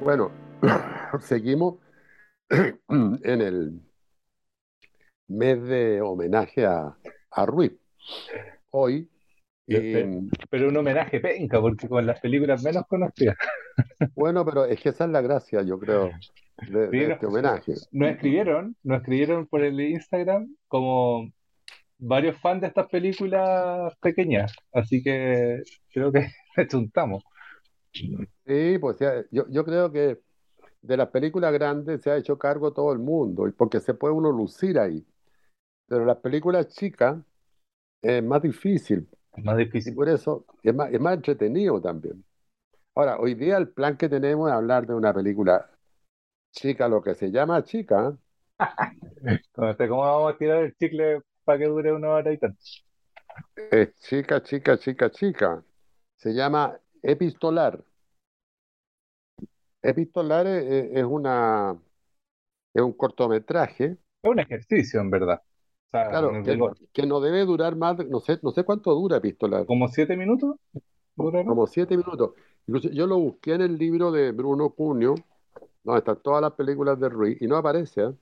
Bueno, seguimos en el mes de homenaje a, a Ruiz. Hoy, Pero, pero un homenaje penca, porque con las películas menos conocidas. bueno, pero es que esa es la gracia, yo creo, de, este homenaje. nos escribieron, nos escribieron por el Instagram como varios fans de estas películas pequeñas, así que creo que le chuntamos. Sí, pues yo, yo creo que de las películas grandes se ha hecho cargo todo el mundo, porque se puede uno lucir ahí. Pero las películas chicas es más difícil, Es más difícil. por eso es más, es más entretenido también. Ahora, hoy día el plan que tenemos es hablar de una película chica, lo que se llama chica, Entonces, ¿cómo vamos a tirar el chicle para que dure una hora y tanto? es chica, chica, chica, chica. Se llama Epistolar. Epistolar es, es- una, es un cortometraje, Es un ejercicio, en verdad. O sea, en claro, que, no debe durar más, no sé, no sé cuánto dura Epistolar, ¿Como siete minutos? Como siete minutos. Incluso yo lo busqué en el libro de Bruno Cunio, donde están todas las películas de Ruiz, y no aparece, ¿eh?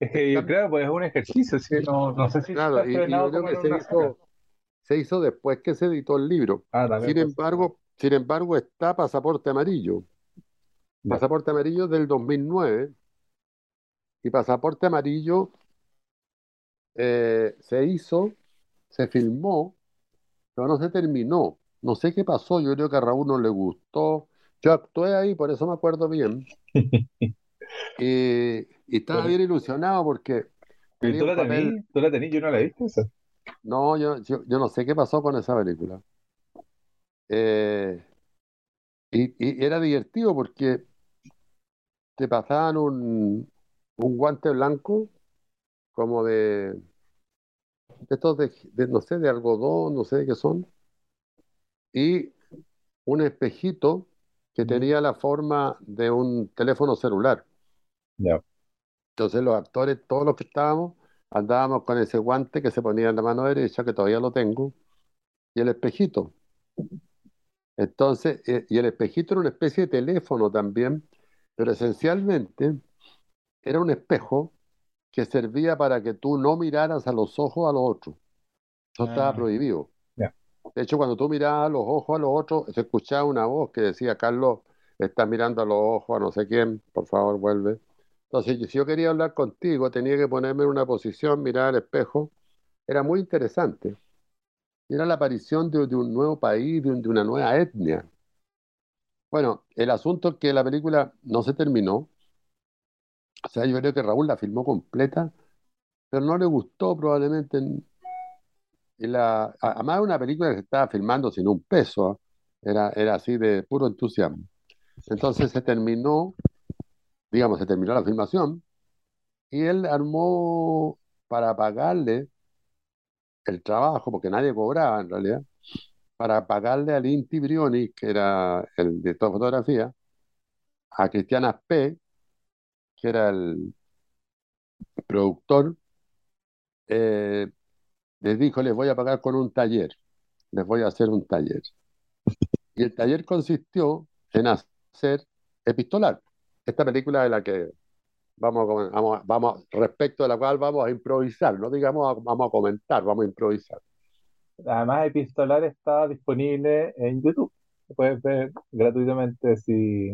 Es que yo creo, pues es un ejercicio, sí, no, no sé si Claro, y, y yo creo que se hizo, se hizo después que se editó el libro. Ah, Sin embargo, sin embargo, está Pasaporte Amarillo. Pasaporte Amarillo del 2009 y Pasaporte Amarillo eh, se hizo, se filmó, pero no se terminó. No sé qué pasó, yo creo que a Raúl no le gustó. Yo actué ahí, por eso me acuerdo bien. Y, y estaba bien ilusionado porque ¿Y tenía tú la papel. Yo no la he visto esa. No, yo, yo, yo no sé qué pasó con esa película. Eh, y, y era divertido porque te pasaban un, un guante blanco como de, de estos de, de, no sé, de algodón, no sé de qué son, y un espejito que tenía la forma de un teléfono celular. Entonces los actores, todos los que estábamos, andábamos con ese guante que se ponía en la mano derecha, que todavía lo tengo, y el espejito. Entonces, eh, y el espejito era una especie de teléfono también, pero esencialmente era un espejo que servía para que tú no miraras a los ojos a los otros. Eso estaba Ah, prohibido. De hecho, cuando tú mirabas a los ojos a los otros, se escuchaba una voz que decía, Carlos, estás mirando a los ojos a no sé quién, por favor, vuelve. Entonces, si yo quería hablar contigo, tenía que ponerme en una posición, mirar al espejo. Era muy interesante. Era la aparición de, de un nuevo país, de, un- de una nueva etnia. Bueno, el asunto es que la película no se terminó. O sea, yo creo que Raúl la filmó completa, pero no le gustó probablemente. Y la, a- además, una película que se estaba filmando sin un peso. ¿ah? Era, era así de puro entusiasmo. Entonces se terminó, digamos, se terminó la filmación y él armó para pagarle el trabajo, porque nadie cobraba en realidad, para pagarle al Inti Briones, que era el director de fotografía, a Cristian Aspe, que era el productor, eh, les dijo, les voy a pagar con un taller, les voy a hacer un taller. Y el taller consistió en hacer Epistolar, esta película de la que vamos a, vamos, vamos, respecto de la cual vamos a improvisar, no digamos vamos a comentar, vamos a improvisar. Además, Epistolar está disponible en YouTube. Lo puedes ver gratuitamente si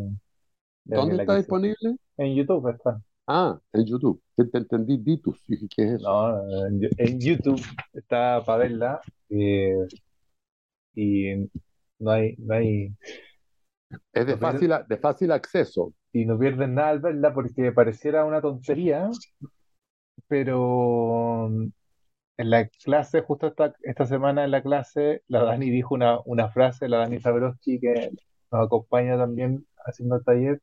¿Dónde está disponible? En YouTube está. Ah, en YouTube. Te entendí Ditus. ¿qué es eso? No, en, en YouTube está para verla. eh, y no hay, no hay, Es de no fácil, de fácil acceso. y no pierdes nada al verla porque pareciera una tontería, pero en la clase, justo esta, esta semana en la clase, la Dani dijo una, una frase, la Dani Sabrowski, que nos acompaña también haciendo el taller,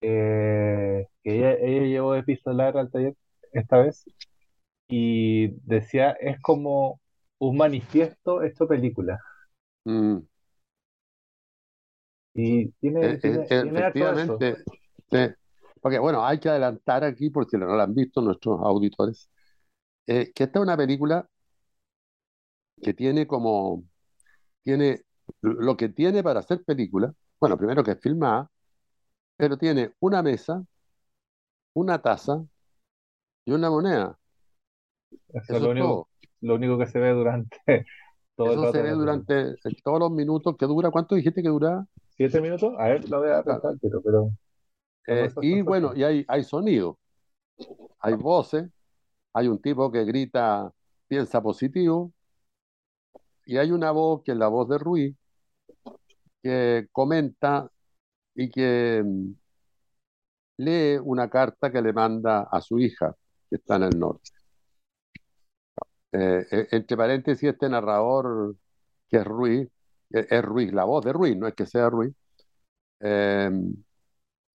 eh, que ella, ella llevó epistolar al taller esta vez, y decía, es como un manifiesto hecho película. Mm, Y tiene, e- tiene, e- tiene harto de eso. efectivamente. sí. Porque, bueno, hay que adelantar aquí, porque no lo han visto nuestros auditores, eh, que esta es una película que tiene como, tiene lo que tiene para hacer película, bueno, primero que es filmada, pero tiene una mesa, una taza y una moneda. Eso, es lo único, lo único que se ve durante todo Eso se ve durante todos los minutos que dura. ¿Cuánto dijiste que dura? ¿Siete minutos? A ver, lo voy a pensar, pero... Eh, y bueno, y hay, hay sonido, hay voces, hay un tipo que grita, piensa positivo, y hay una voz que es la voz de Ruiz, que comenta y que mm, lee una carta que le manda a su hija, que está en el norte. Eh, eh, entre paréntesis, este narrador, que es Ruiz, eh, es Ruiz, la voz de Ruiz, no es que sea Ruiz,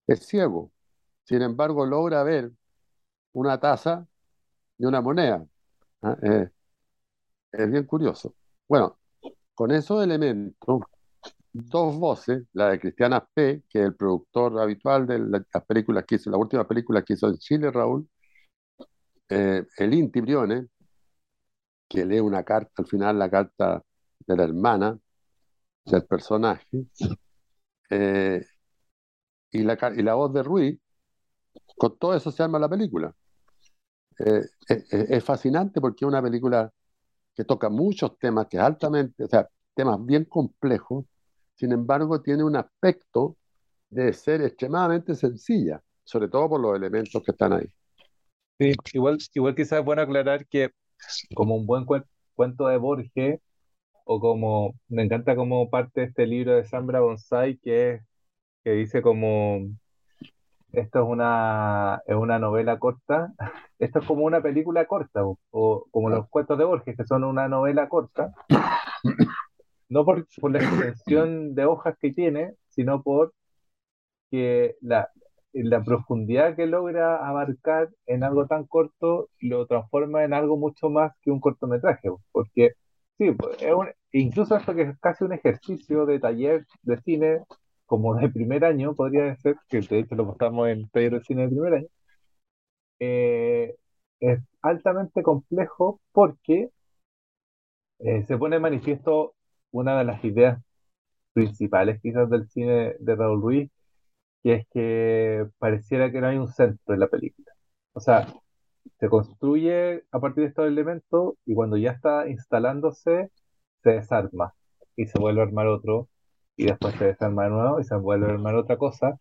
es ciego. Sin embargo, logra ver una taza y una moneda. ¿ah? es bien curioso. Bueno, con esos elementos, dos voces, la de Cristiana P., que es el productor habitual de las películas que hizo, la última película que hizo en Chile, Raúl, el Inti Briones, que lee una carta, al final la carta de la hermana del personaje, eh, y, la, y la voz de Ruiz, con todo eso se arma la película. Eh, es, fascinante porque es una película que toca muchos temas, que altamente, o sea, temas bien complejos, sin embargo tiene un aspecto de ser extremadamente sencilla, sobre todo por los elementos que están ahí. Sí, igual, igual quizás es bueno aclarar que como un buen cuento de Borges, o como, me encanta como parte de este libro de Sambra Bonsai, que, que dice como, esto es una, es una novela corta, esto es como una película corta, o, como los cuentos de Borges, que son una novela corta, no por, por la extensión de hojas que tiene, sino por que la, la profundidad que logra abarcar en algo tan corto lo transforma en algo mucho más que un cortometraje, porque sí, es incluso esto que es casi un ejercicio de taller de cine, como de primer año, podría ser, que de lo mostramos en taller de cine de primer año, eh, es altamente complejo porque eh, se pone en manifiesto una de las ideas principales quizás del cine de Raúl Ruiz, que es que pareciera que no hay un centro en la película. O sea, se construye a partir de estos elementos y cuando ya está instalándose, se desarma y se vuelve a armar otro y después se desarma de nuevo y se vuelve a armar otra cosa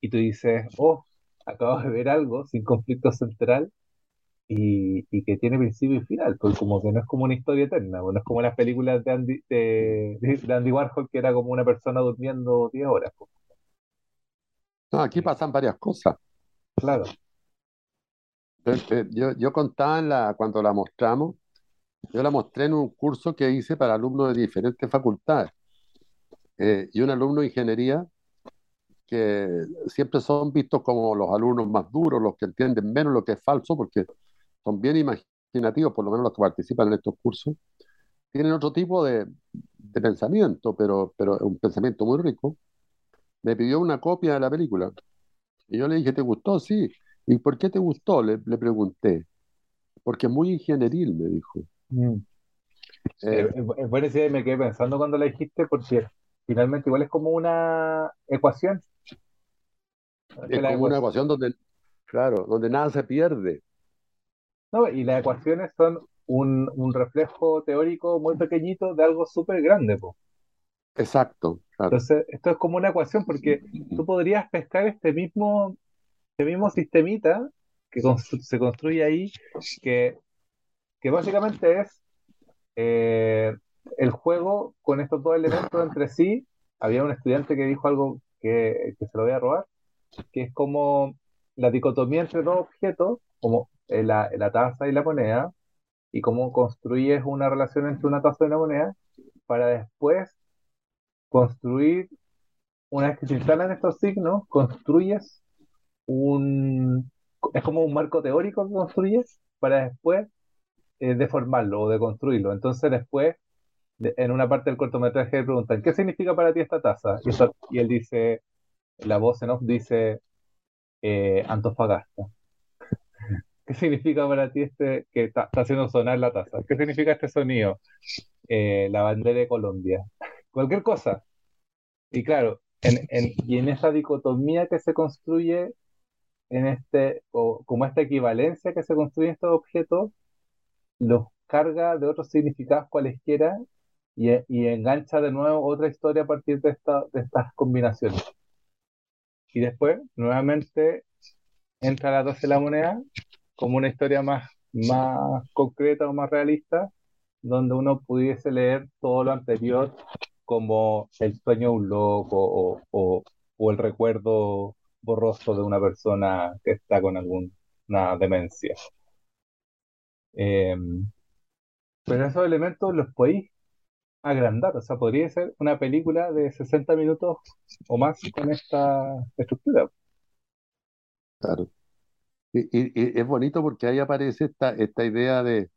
y tú dices, oh, acabo de ver algo sin conflicto central y, y que tiene principio y final, pues como que no es como una historia eterna, pues no es como las películas de Andy, de, de Andy Warhol que era como una persona durmiendo 10 horas. Pues. No, aquí pasan varias cosas. Claro. Yo, yo contaba la, cuando la mostramos, yo la mostré en un curso que hice para alumnos de diferentes facultades. Eh, y un alumno de ingeniería que siempre son vistos como los alumnos más duros, los que entienden menos lo que es falso, porque son bien imaginativos, por lo menos los que participan en estos cursos, tienen otro tipo de, de pensamiento, pero, pero es un pensamiento muy rico me pidió una copia de la película. Y yo le dije, ¿te gustó? Sí. ¿Y por qué te gustó? Le, pregunté. Porque es muy ingenieril, me dijo. Mm. Eh, es buena idea, me quedé pensando cuando la dijiste, porque finalmente igual es como una ecuación. Es como una ecuación donde, claro, donde nada se pierde. No, y las ecuaciones son un, un reflejo teórico muy pequeñito de algo súper grande, po. Exacto. Entonces, esto es como una ecuación porque tú podrías pescar este mismo, este mismo sistemita que se construye ahí, que, que básicamente es eh, el juego con estos dos elementos entre sí. Había un estudiante que dijo algo que, que se lo voy a robar, que es como la dicotomía entre dos objetos, como la, la taza y la moneda, y cómo construyes una relación entre una taza y una moneda, para después construir, una vez que se instalan estos signos, construyes un, es como un marco teórico que construyes para después eh, deformarlo o deconstruirlo. Entonces después, en una parte del cortometraje le preguntan, ¿qué significa para ti esta taza? Y, él dice, la voz en off dice, eh, Antofagasta. ¿Qué significa para ti este que está haciendo sonar la taza? ¿Qué significa este sonido? Eh, la bandera de Colombia cualquier cosa. Y claro, y en esa dicotomía que se construye en este, o como esta equivalencia que se construye en estos objetos, los carga de otros significados cualesquiera y, y engancha de nuevo otra historia a partir de, esta, de estas combinaciones. Y después, nuevamente, entra la 12 de la moneda como una historia más, más concreta o más realista, donde uno pudiese leer todo lo anterior como el sueño de un loco o el recuerdo borroso de una persona que está con alguna demencia. Em, pero esos elementos los podéis agrandar, o sea, podría ser una película de 60 minutos o más con esta estructura. Claro. Y, es bonito porque ahí aparece esta, esta idea de,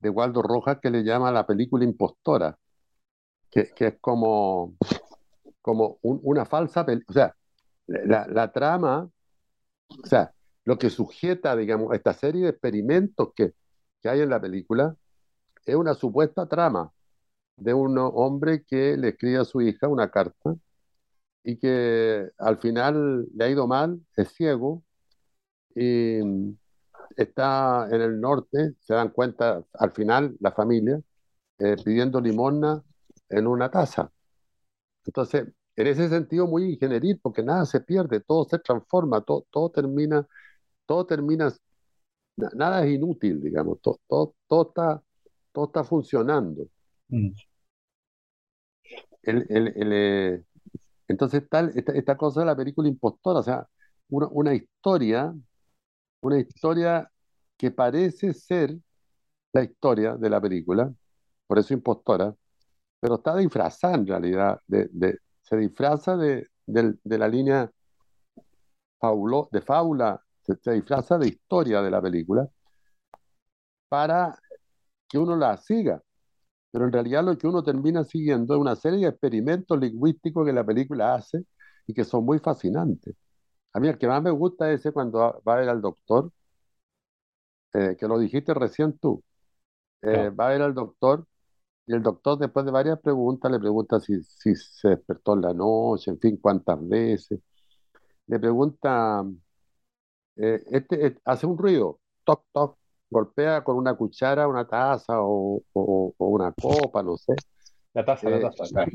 de Waldo Rojas que le llama la película impostora, que, que es como, como una falsa película. O sea, la, la, trama, o sea, lo que sujeta, digamos, esta serie de experimentos que, que hay en la película es una supuesta trama de un hombre que le escribe a su hija una carta y que al final le ha ido mal, es ciego y está en el norte, se dan cuenta al final la familia eh, pidiendo limosna en una taza. Entonces, en ese sentido muy ingenieril, porque nada se pierde, todo se transforma, todo, todo termina, todo termina, nada es inútil, digamos, todo, todo, todo está, todo está funcionando. Mm. Eh, entonces tal, esta, cosa de la película impostora, o sea, una, historia, una historia que parece ser la historia de la película, por eso impostora, pero está disfrazada en realidad, se disfraza de, la línea de fábula, se, se, disfraza de historia de la película para que uno la siga. Pero en realidad lo que uno termina siguiendo es una serie de experimentos lingüísticos que la película hace y que son muy fascinantes. A mí el que más me gusta es ese cuando va a ver al doctor, eh, que lo dijiste recién tú. Eh, va a ver al doctor y el doctor después de varias preguntas le pregunta si, si se despertó en la noche, en fin, cuántas veces. Le pregunta, eh, este, hace un ruido, toc, toc, golpea con una cuchara una taza o, o, una copa, no sé. La taza, la taza.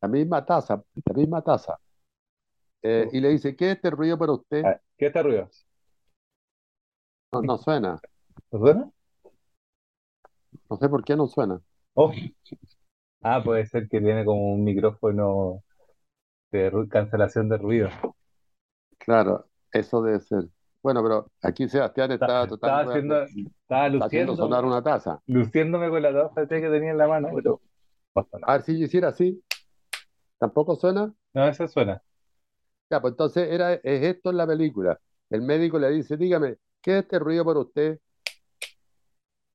La misma taza, la misma taza. Eh, y le dice, ¿qué es este ruido para usted? Ah, ¿Qué es este ruido? No, no suena. ¿No suena? No sé por qué no suena. Oh. Ah, puede ser que tiene como un micrófono de cancelación de ruido. Claro, eso debe ser. Bueno, pero aquí Sebastián está, estaba haciendo, estaba luciendo, sonar una taza. Luciéndome con la taza de té que tenía en la mano, pero A ver si yo hiciera así. ¿Tampoco suena? No, eso suena. Ya, pues entonces era, es esto en la película. El médico le dice, dígame, ¿qué es este ruido para usted?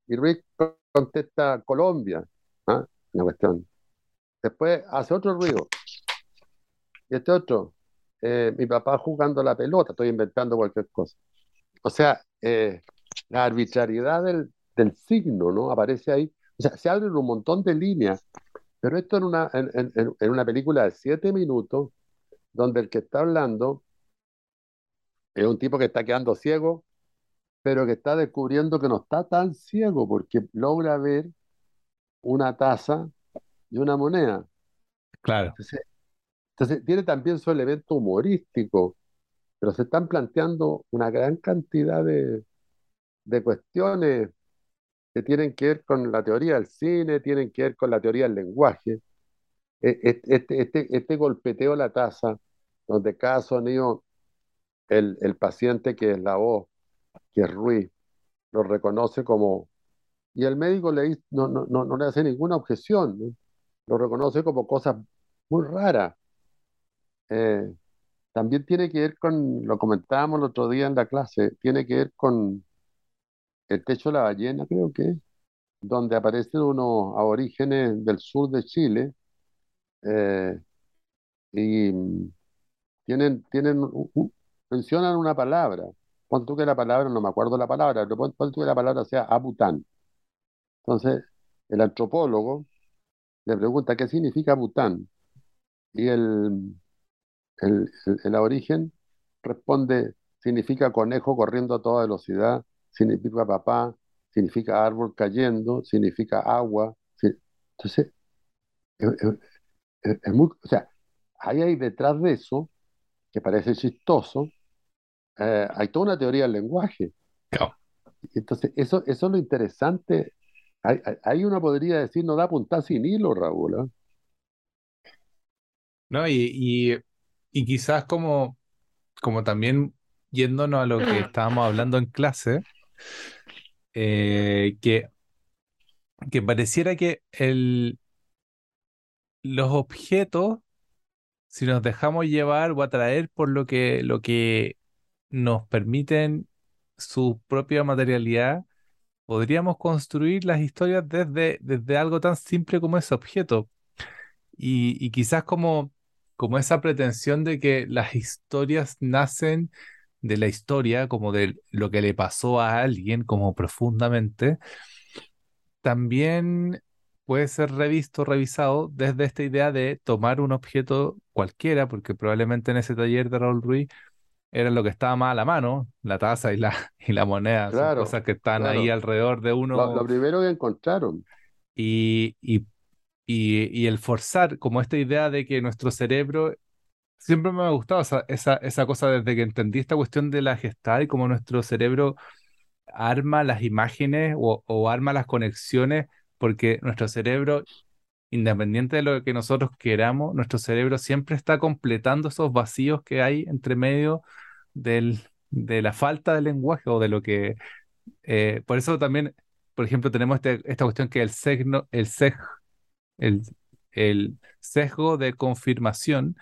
Y Rick contesta Colombia. ¿ah? Una cuestión. Después hace otro ruido. Y este otro, eh, mi papá jugando la pelota, estoy inventando cualquier cosa. O sea, eh, la arbitrariedad del, del, signo, ¿no? Aparece ahí. O sea, se abren un montón de líneas, pero esto en una, en, en, en una película de siete minutos, donde el que está hablando es un tipo que está quedando ciego pero que está descubriendo que no está tan ciego porque logra ver una taza y una moneda. Claro. Entonces, tiene también su elemento humorístico, pero se están planteando una gran cantidad de, de cuestiones que tienen que ver con la teoría del cine, tienen que ver con la teoría del lenguaje. E, e, este, este, este golpeteo a la taza, donde cada sonido, el, el paciente que es la voz, que es Ruiz, lo reconoce como... Y el médico le, no, no, no, no le hace ninguna objeción, lo reconoce como cosas muy raras. Eh, también tiene que ver con, lo comentábamos el otro día en la clase, tiene que ver con el techo de la ballena, creo que, donde aparecen unos aborígenes del sur de Chile eh, y tienen, tienen, mencionan una palabra Pon tú que la palabra, no me acuerdo la palabra, pero pon, que la palabra sea Abután. Entonces, el antropólogo le pregunta qué significa Bután. Y el, el, el, aborigen responde, significa conejo corriendo a toda velocidad, significa papá, significa árbol cayendo, significa agua. Entonces, es, muy, o sea, ahí hay detrás de eso, que parece chistoso, eh, hay toda una teoría del lenguaje. Entonces, eso, eso es lo interesante. Hay, uno podría decir, no da punta sin hilo, Raúl. ¿eh? No, y, y, quizás como, como también yéndonos a lo que estábamos hablando en clase, eh, que, que pareciera que el, los objetos, si nos dejamos llevar o atraer por lo que, lo que nos permiten su propia materialidad, podríamos construir las historias desde, desde algo tan simple como ese objeto. Y, quizás como, como esa pretensión de que las historias nacen de la historia, como de lo que le pasó a alguien, como profundamente, también puede ser revisto, revisado desde esta idea de tomar un objeto cualquiera, porque probablemente en ese taller de Raúl Ruiz era lo que estaba más a la mano, la taza y la, y la moneda, son cosas que están ahí alrededor de uno. Lo, primero que encontraron. Y, y, y, el forzar, como esta idea de que nuestro cerebro, siempre me ha gustado esa, esa, cosa desde que entendí esta cuestión de la gestal y como nuestro cerebro arma las imágenes o, arma las conexiones, porque nuestro cerebro independiente de lo que nosotros queramos, nuestro cerebro siempre está completando esos vacíos que hay entre medio del, de la falta de lenguaje o de lo que... Eh, por eso también, por ejemplo, tenemos este, esta cuestión que el, sesgo, el, el, sesgo de confirmación,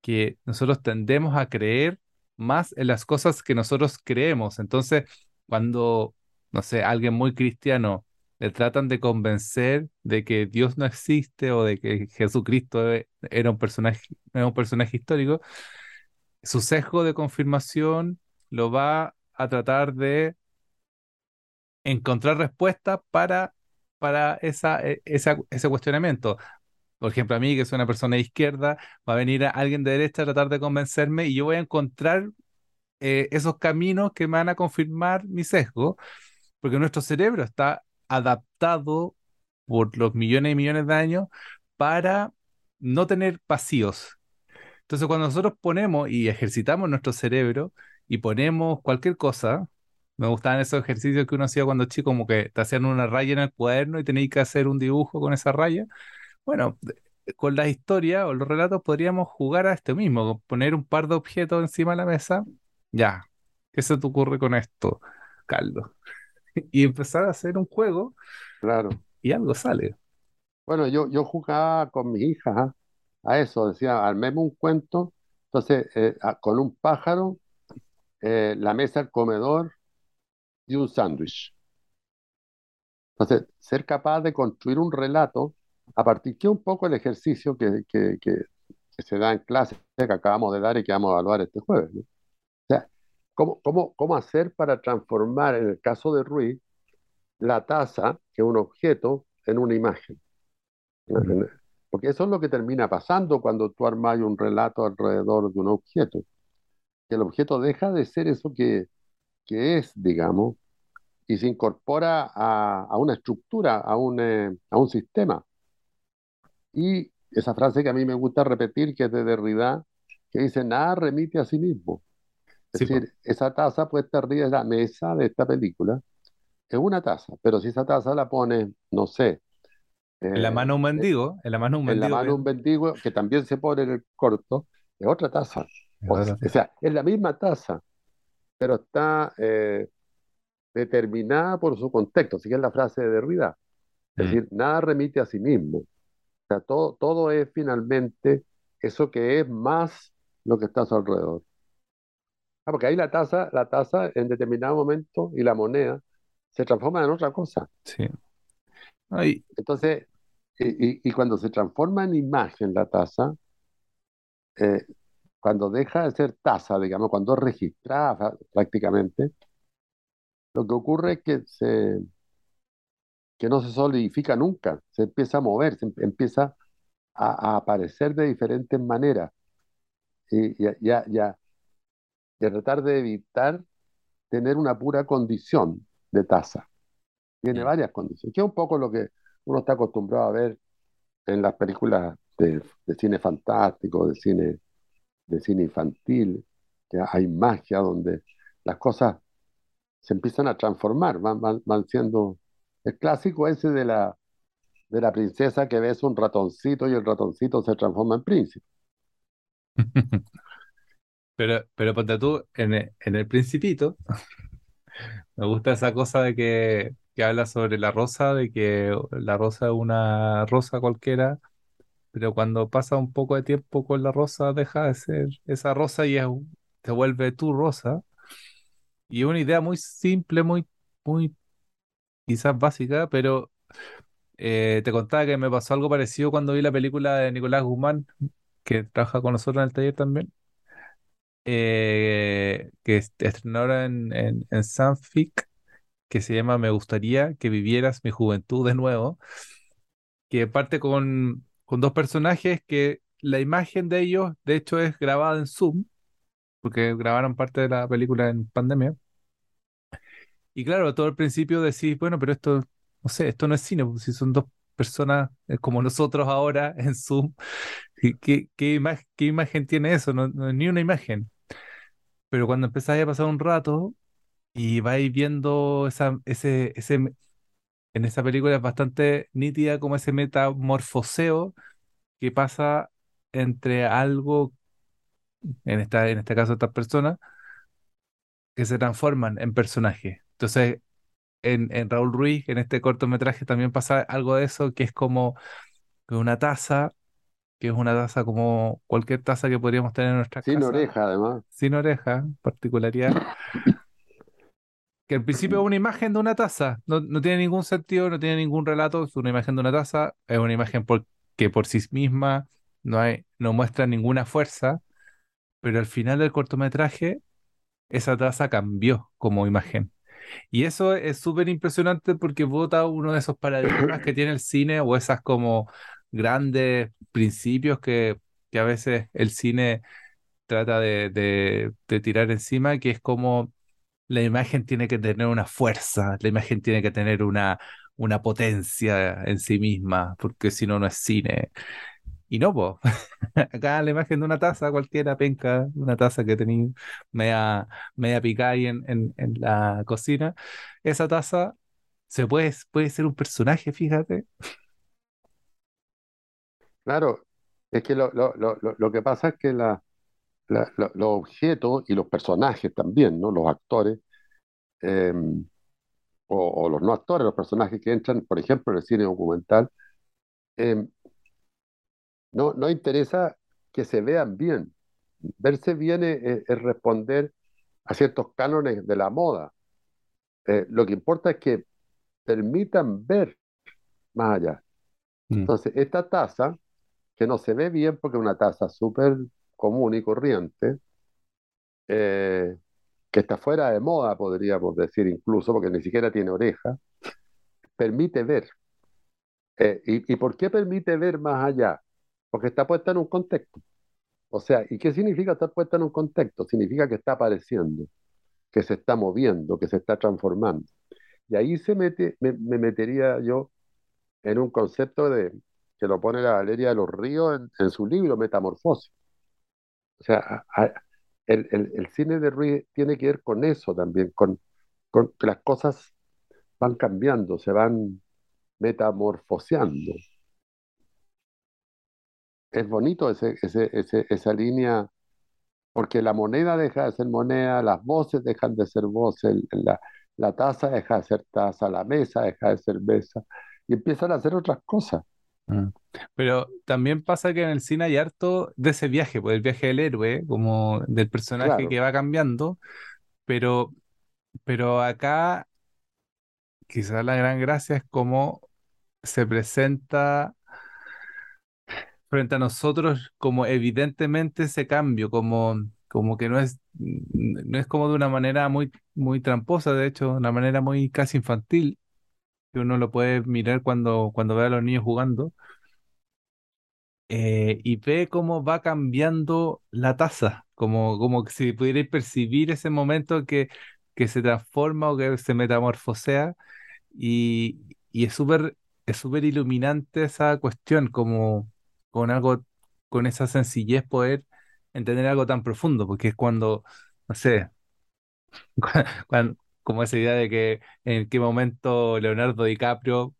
que nosotros tendemos a creer más en las cosas que nosotros creemos. Entonces, cuando, no sé, alguien muy cristiano le tratan de convencer de que Dios no existe o de que Jesucristo e, era un personaje, un personaje histórico, su sesgo de confirmación lo va a tratar de encontrar respuestas para, para esa, e, ese cuestionamiento. Por ejemplo, a mí, que soy una persona de izquierda, va a venir alguien de derecha a tratar de convencerme y yo voy a encontrar eh, esos caminos que me van a confirmar mi sesgo, porque nuestro cerebro está adaptado por los millones y millones de años para no tener vacíos. Entonces, cuando nosotros ponemos y ejercitamos nuestro cerebro y ponemos cualquier cosa, me gustaban esos ejercicios que uno hacía cuando chico, como que te hacían una raya en el cuaderno y tenías que hacer un dibujo con esa raya. Bueno, con la historia o los relatos podríamos jugar a esto mismo, poner un par de objetos encima de la mesa. Ya, ¿qué se te ocurre con esto, Carlos? y empezar a hacer un juego Claro. y algo sale. Bueno, yo, yo jugaba con mi hija a eso, decía, armemos un cuento, entonces eh, con un pájaro, eh, la mesa, el comedor y un sándwich. Entonces, ser capaz de construir un relato a partir que un poco el ejercicio que, que, que, se da en clase que acabamos de dar y que vamos a evaluar este jueves. ¿no? ¿Cómo, cómo, cómo hacer para transformar, en el caso de Ruiz, la taza, que es un objeto, en una imagen? Porque eso es lo que termina pasando cuando tú armas un relato alrededor de un objeto. Que el objeto deja de ser eso que, que es, digamos, y se incorpora a, a una estructura, a un, eh, a un sistema. Y esa frase que a mí me gusta repetir, que es de Derrida, que dice, nada remite a sí mismo. Es decir, esa taza puesta arriba de la mesa de esta película es una taza, pero si esa taza la pone, no sé. en la mano un eh, mendigo, en la mano un mendigo. En la mano un mendigo que también se pone en el corto, es otra taza. O, sea, es la misma taza, pero está eh, determinada por su contexto. Así que es la frase de Derrida. Es mm. decir, nada remite a sí mismo. O sea, todo, todo es finalmente eso que es más lo que está a su alrededor. Ah, porque ahí la tasa, la tasa en determinado momento y la moneda se transforma en otra cosa. Sí. Entonces, y, y, cuando se transforma en imagen la tasa, eh, cuando deja de ser tasa, digamos, cuando es registrada prácticamente, lo que ocurre es que, se, que no se solidifica nunca, se empieza a mover, se empieza a, a aparecer de diferentes maneras. y, y a tratar de evitar tener una pura condición de taza. Tiene varias condiciones, que es un poco lo que uno está acostumbrado a ver en las películas de, de cine fantástico, de cine, de cine infantil, que hay magia donde las cosas se empiezan a transformar, van, van, van siendo el clásico ese de la, de la princesa que ves un ratoncito y el ratoncito se transforma en príncipe. Pero, pero ponte tú, en el, en el Principito, me gusta esa cosa de que, que habla sobre la rosa, de que la rosa es una rosa cualquiera, pero cuando pasa un poco de tiempo con la rosa, deja de ser esa rosa y es se vuelve tu rosa. Y una idea muy simple, muy, muy quizás básica, pero eh, te contaba que me pasó algo parecido cuando vi la película de Nicolás Guzmán, que trabaja con nosotros en el taller también eh, que est- estrenó ahora en, en, en Sanfic, que se llama Me gustaría que vivieras mi juventud de nuevo, que parte con, con dos personajes que la imagen de ellos, de hecho, es grabada en Zoom, porque grabaron parte de la película en pandemia. Y claro, todo el principio decís, bueno, pero esto, no sé, esto no es cine, pues, si son dos personas eh, como nosotros ahora en Zoom, ¿qué, qué, qué ima- qué imagen tiene eso? No, no ni una imagen. Pero cuando empezáis a pasar un rato y vais viendo esa, ese, ese, en esa película es bastante nítida como ese metamorfoseo que pasa entre algo, en esta, en este caso estas personas, que se transforman en personajes. Entonces, en, en Raúl Ruiz, en este cortometraje, también pasa algo de eso, que es como una taza, que es una taza como cualquier taza que podríamos tener en nuestra Sin casa, oreja, además. sin oreja, particularidad. que al principio es una imagen de una taza, no, no tiene ningún sentido, no tiene ningún relato, es una imagen de una taza, es una imagen que por sí misma no no muestra ninguna fuerza, pero al final del cortometraje esa taza cambió como imagen. Y eso es súper impresionante porque bota uno de esos paradigmas que tiene el cine o esas como grandes principios que, que a veces el cine trata de, de- de tirar encima, que es como la imagen tiene que tener una fuerza, la imagen tiene que tener una, una potencia en sí misma, porque si no, no es cine. Y no, pues, acá la imagen de una taza cualquiera, penca, una taza que tenía media, media picada ahí en, en, en la cocina, esa taza se puede, puede ser un personaje, fíjate. Claro, es que lo, lo, lo, lo que pasa es que la, la- los objetos y los personajes también, ¿no? Los actores, eh, o, o los no actores, los personajes que entran, por ejemplo, en el cine documental, eh, no, no interesa que se vean bien. Verse bien es responder a ciertos cánones de la moda. Eh, lo que importa es que permitan ver más allá. Mm. Entonces, esta taza, que no se ve bien porque es una taza súper común y corriente, eh, que está fuera de moda, podríamos decir incluso, porque ni siquiera tiene oreja, permite ver. Eh, y, ¿y por qué permite ver más allá? Porque está puesta en un contexto. O sea, ¿y qué significa estar puesta en un contexto? Significa que está apareciendo, que se está moviendo, que se está transformando. Y ahí se mete, me, me metería yo en un concepto de, que lo pone la Valeria de los Ríos en, en su libro Metamorfosis. O sea, el, el- cine de Ruiz tiene que ver con eso también, con, que las cosas van cambiando, se van metamorfoseando. Es bonito esa línea, porque la moneda deja de ser moneda, las voces dejan de ser voces, la, la taza deja de ser taza, la mesa deja de ser mesa, y empiezan a hacer otras cosas. Mm. Pero también pasa que en el cine hay harto de ese viaje, pues el viaje del héroe, como del personaje Claro. que va cambiando, pero, pero acá quizás la gran gracia es cómo se presenta frente a nosotros como evidentemente ese cambio, como, como que no es, no es como de una manera muy, muy tramposa, de hecho, de una manera muy casi infantil, que uno lo puede mirar cuando, cuando ve a los niños jugando eh, y ve cómo va cambiando la taza, como, como si pudierais percibir ese momento que, que se transforma o que se metamorfosea y, y es súper es súper iluminante esa cuestión, como con algo, con esa sencillez poder entender algo tan profundo, porque es cuando, no sé, cuan- como esa idea de que en qué momento Leonardo DiCaprio,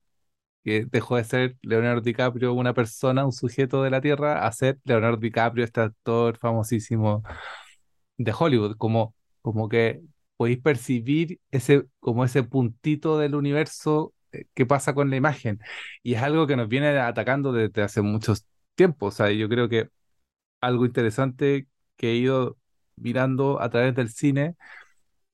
dejó de ser Leonardo DiCaprio una persona, un sujeto de la Tierra, a ser Leonardo DiCaprio, este actor famosísimo de Hollywood, como, como que podéis percibir ese, como ese puntito del universo eh, que pasa con la imagen. Y es algo que nos viene atacando desde hace muchos tiempos. O sea, yo creo que algo interesante que he ido mirando a través del cine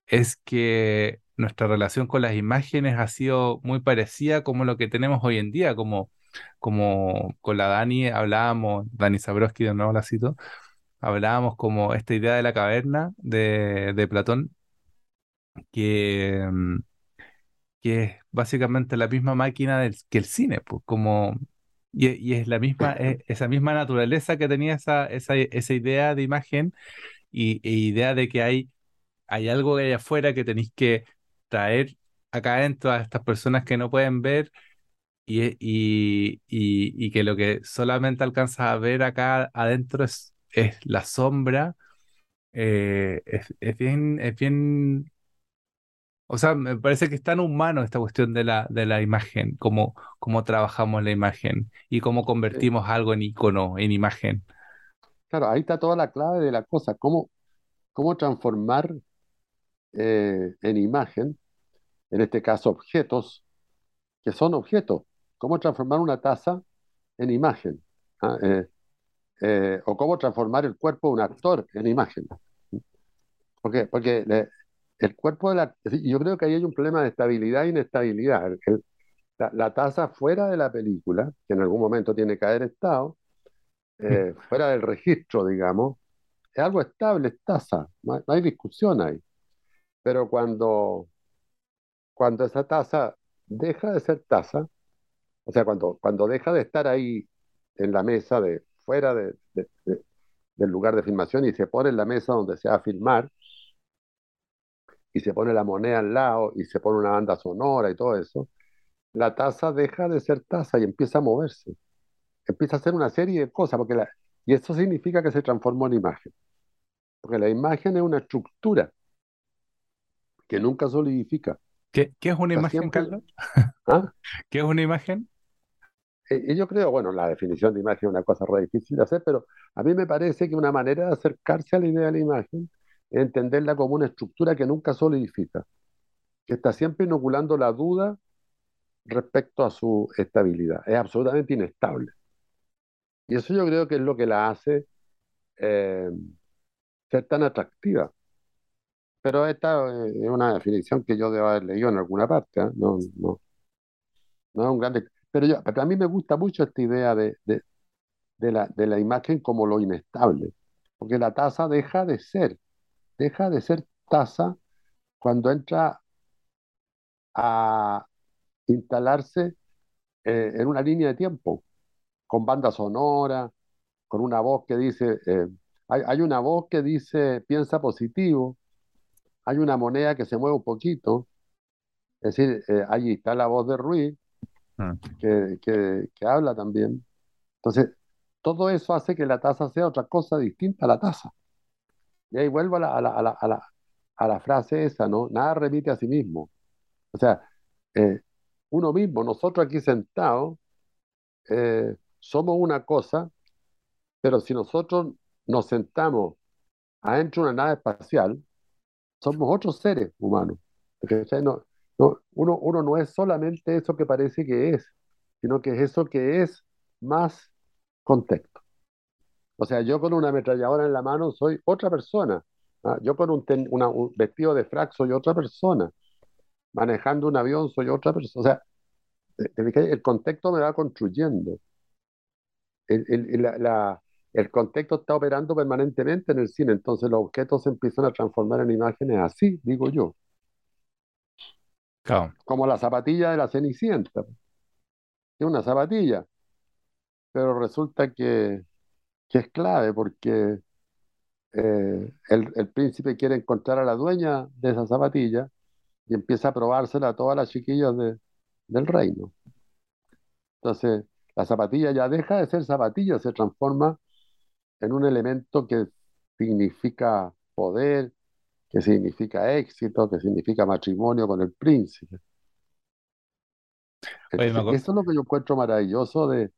es que nuestra relación con las imágenes ha sido muy parecida como lo que tenemos hoy en día, como, como con la Dani hablábamos, Dani Zabrowski de nuevo la cito, hablábamos como esta idea de la caverna de, de Platón, que, mm, que es básicamente la misma máquina del, que el cine, pues, como, y, y es la misma, es- esa misma naturaleza que tenía esa, esa, esa idea de imagen y, e idea de que hay, hay algo allá afuera que tenéis que traer acá adentro a estas personas que no pueden ver. Y, y, y, y que lo que solamente alcanzas a ver acá adentro es, es la sombra eh, es, es bien, es bien, o sea, me parece que es tan humano esta cuestión de la, de la imagen, cómo, cómo trabajamos la imagen y cómo Sí. convertimos algo en icono, en imagen. Claro, ahí está toda la clave de la cosa, cómo, cómo transformar eh, en imagen, en este caso objetos, que son objetos, cómo transformar una taza en imagen, ¿ah? Eh, eh, o cómo transformar el cuerpo de un actor en imagen. Porque, porque el cuerpo de la... Yo creo que ahí hay un problema de estabilidad e inestabilidad. La, taza fuera de la película, que en algún momento tiene que haber estado, fuera del registro, digamos, es algo estable, es taza, no hay discusión ahí. Pero cuando, cuando esa taza deja de ser taza, o sea, cuando, cuando deja de estar ahí en la mesa de fuera de, de- de- del lugar de filmación y se pone en la mesa donde se va a filmar y se pone la moneda al lado y se pone una banda sonora y todo eso, la taza deja de ser taza y empieza a moverse, empieza a hacer una serie de cosas, porque la, y eso significa que se transformó en imagen, porque la imagen es una estructura que nunca solidifica, ¿Qué, qué es una está imagen, siempre... Carlos? ¿ah? ¿Qué es una imagen? Y y yo creo, bueno, la definición de imagen es una cosa re difícil de hacer, pero a mí me parece que una manera de acercarse a la idea de la imagen es entenderla como una estructura que nunca solidifica, que está siempre inoculando la duda respecto a su estabilidad. Es absolutamente inestable. Y eso yo creo que es lo que la hace eh, ser tan atractiva. Pero esta eh, es una definición que yo debo haber leído en alguna parte, ¿eh? No, no, no es un grande... Pero, yo, pero a mí me gusta mucho esta idea de, de, la, de la imagen como lo inestable, porque la taza deja de ser, deja de ser taza cuando entra a instalarse eh, en una línea de tiempo, con banda sonora, con una voz que dice, hay, hay una voz que dice piensa positivo, hay una moneda que se mueve un poquito, es decir, eh, allí está la voz de Ruiz Mm. que, que, que habla también. Entonces, todo eso hace que la taza sea otra cosa distinta a la taza. Y ahí vuelvo a la, a la, a la, a la, a la frase esa, ¿no? Nada remite a sí mismo. O sea, eh, uno mismo, nosotros aquí sentados, eh, somos una cosa, pero si nosotros nos sentamos adentro de una nave espacial, somos otros seres humanos. uno, uno no es solamente eso que parece que es, sino que es eso que es más contexto. O sea, yo con una ametralladora en la mano soy otra persona. ¿ah? Yo con un, vestido de frac soy otra persona. Manejando un avión soy otra persona. O sea, el contexto me va construyendo. La- el contexto está operando permanentemente en el cine, entonces los objetos se empiezan a transformar en imágenes así, digo yo. Claro. Como la zapatilla de la Cenicienta. Es una zapatilla. pero resulta que, que es clave porque eh, el, el príncipe quiere encontrar a la dueña de esa zapatilla y empieza a probársela a todas las chiquillas de- del reino. Entonces, la zapatilla ya deja de ser zapatilla, se transforma en un elemento que significa poder, que significa éxito, que significa matrimonio con el príncipe. Oye, Entonces, eso es lo que yo encuentro maravilloso de,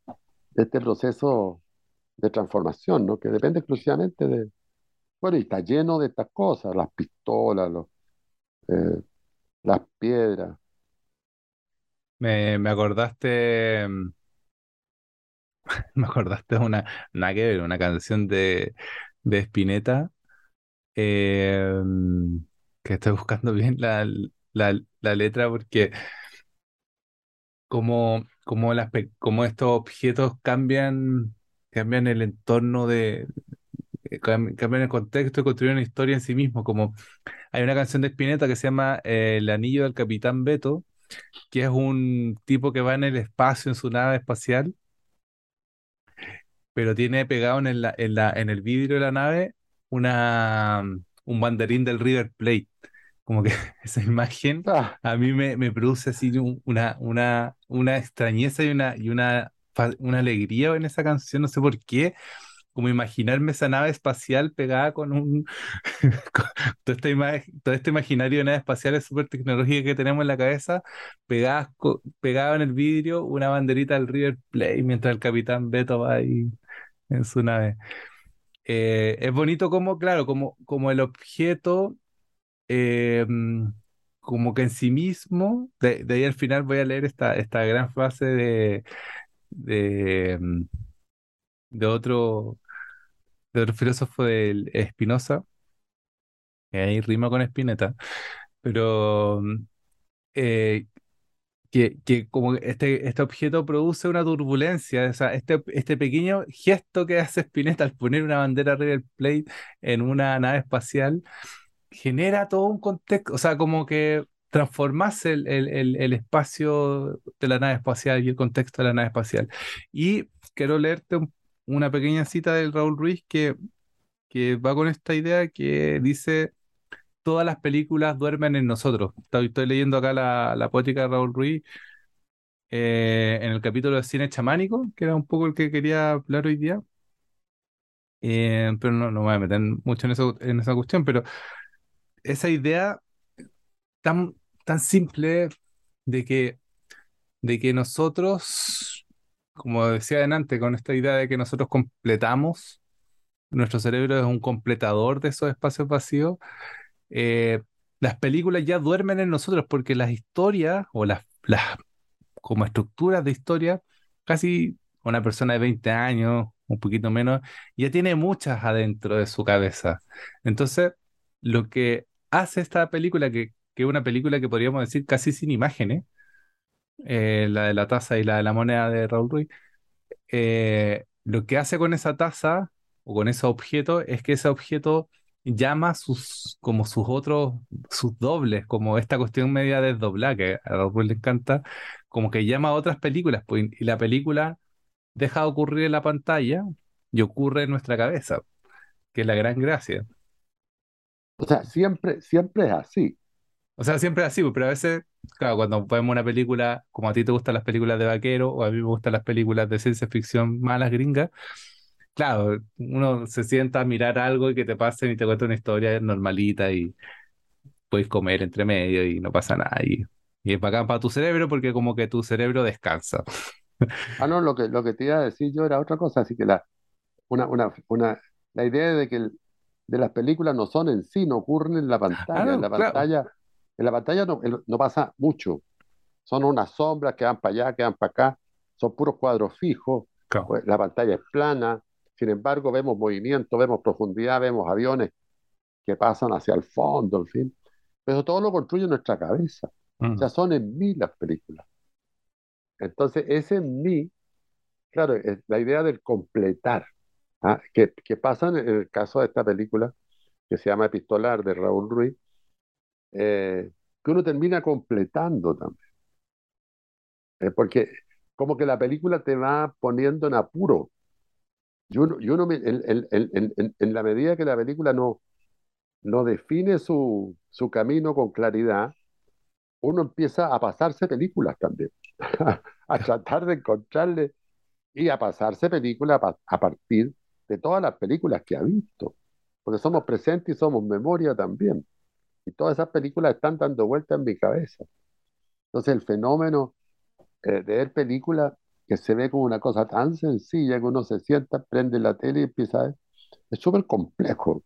de este proceso de transformación, ¿no? Que depende exclusivamente de, bueno, y está lleno de estas cosas, las pistolas, los, eh, las piedras. me, me acordaste, me acordaste de una, una canción de, de Spinetta, eh, que estoy buscando bien la, la, la letra porque como, como, las, como estos objetos cambian, cambian el entorno de, eh, cam- cambian el contexto y construyen una historia en sí mismo, como hay una canción de Spinetta que se llama eh, El anillo del Capitán Beto, que es un tipo que va en el espacio en su nave espacial pero tiene pegado en el, en la, en el vidrio de la nave una, un banderín del River Plate. Como que esa imagen Ah, a mí me, me produce así un- una, una, una extrañeza y una, y una, una alegría en esa canción, no sé por qué, como imaginarme esa nave espacial pegada con un... toda esta todo este imaginario de nave espacial súper tecnológica que tenemos en la cabeza, pegada, pegado en el vidrio una banderita del River Plate mientras el capitán Beto va ahí en su nave. Eh, es bonito como, claro, como, como el objeto, eh, mm, como que en sí mismo, de, ahí al final voy a leer esta, esta gran frase de, de, mm, de otro, de otro filósofo del Spinoza, que ahí rima con Spinetta, pero mm, eh, que, que como este, este objeto produce una turbulencia, o sea, este, este pequeño gesto que hace Spinetta al poner una bandera River Plate en una nave espacial genera todo un contexto, o sea, como que transformase el, el, el, el espacio de la nave espacial y el contexto de la nave espacial. Y quiero leerte un- una pequeña cita del Raúl Ruiz que, que va con esta idea que dice, todas las películas duermen en nosotros. Estoy, leyendo acá la, la poética de Raúl Ruiz eh, en el capítulo de cine chamánico, que era un poco el que quería hablar hoy día. Eh, pero no, no me voy a meter mucho en eso, en esa cuestión, pero esa idea tan, tan simple de que, de que nosotros, como decía adelante, con esta idea de que nosotros completamos, nuestro cerebro es un completador de esos espacios vacíos, eh, las películas ya duermen en nosotros porque las historias o las, las como estructuras de historia, casi una persona de 20 años, un poquito menos, ya tiene muchas adentro de su cabeza. Entonces, lo que hace esta película, que, que es una película que podríamos decir casi sin imágenes, eh, la de la taza y la de la moneda de Raúl Ruiz, eh, lo que hace con esa taza o con ese objeto es que ese objeto llama sus, como sus otros, sus dobles, como esta cuestión media desdoblada que a Raúl le encanta, como que llama a otras películas, pues, y la película deja de ocurrir en la pantalla y ocurre en nuestra cabeza, que es la gran gracia. o sea, siempre, siempre es así. O sea, siempre es así, pues, pero a veces, claro, cuando vemos una película, como a ti te gustan las películas de vaquero, o a mí me gustan las películas de ciencia ficción malas gringas, claro, uno se sienta a mirar algo y que te pasen y te cuenta una historia normalita y puedes comer entre medio y no pasa nada. Y, y es bacán para tu cerebro porque como que tu cerebro descansa. Ah, no, lo que, lo que te iba a decir yo era otra cosa, así que la, una, una, una, la idea de que el- de las películas no son en sí, no ocurren en la Ah, pantalla. En no, la claro. pantalla, en la pantalla no, pasa mucho. Son unas sombras que van para allá, que van para acá, son puros cuadros fijos, claro. pues, la pantalla es plana, sin embargo vemos movimiento, vemos profundidad, vemos aviones que pasan hacia el fondo, en fin. Pero todo lo construye nuestra cabeza. O Mm. sea, son en mí las películas. Entonces, ese en mí, claro, es la idea del completar, ¿ah? que, que pasa en el caso de esta película que se llama Epistolar de Raúl Ruiz, eh, que uno termina completando también. Eh, porque como que la película te va poniendo en apuro. Y uno, en, la medida que la película no, no define su, su camino con claridad, uno empieza a pasarse películas también, a tratar de encontrarle y a pasarse películas a partir de todas las películas que ha visto, porque somos presentes y somos memoria también. Y todas esas películas están dando vueltas en mi cabeza. Entonces el fenómeno eh, de ver películas que se ve como una cosa tan sencilla que uno se sienta, prende la tele y empieza a ver, es súper complejo,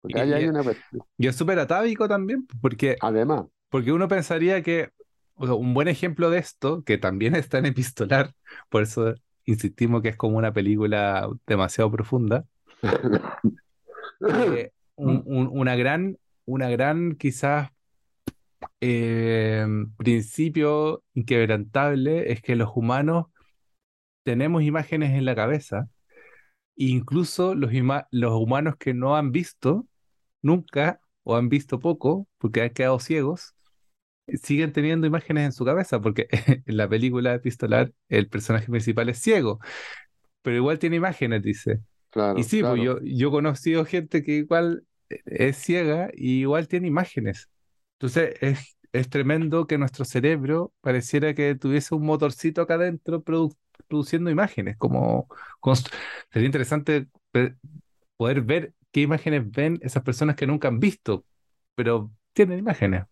porque ahí Y, hay y- una cuestión. y es súper atávico también, porque, Además, porque uno pensaría que o sea, un buen ejemplo de esto, que también está en epistolar, por eso insistimos que es como una película demasiado profunda, eh, un- un- una gran, una gran quizás eh, principio inquebrantable es que los humanos tenemos imágenes en la cabeza, e incluso los, los humanos que no han visto nunca o han visto poco porque han quedado ciegos, siguen teniendo imágenes en su cabeza, porque en la película de Pistolar el personaje principal es ciego, pero igual tiene imágenes, dice. Y claro, sí, pues yo, yo he conocido gente que igual es ciega y igual tiene imágenes. Entonces es, es tremendo que nuestro cerebro pareciera que tuviese un motorcito acá adentro produ- produciendo imágenes, como sería interesante poder ver qué imágenes ven esas personas que nunca han visto, pero tienen imágenes.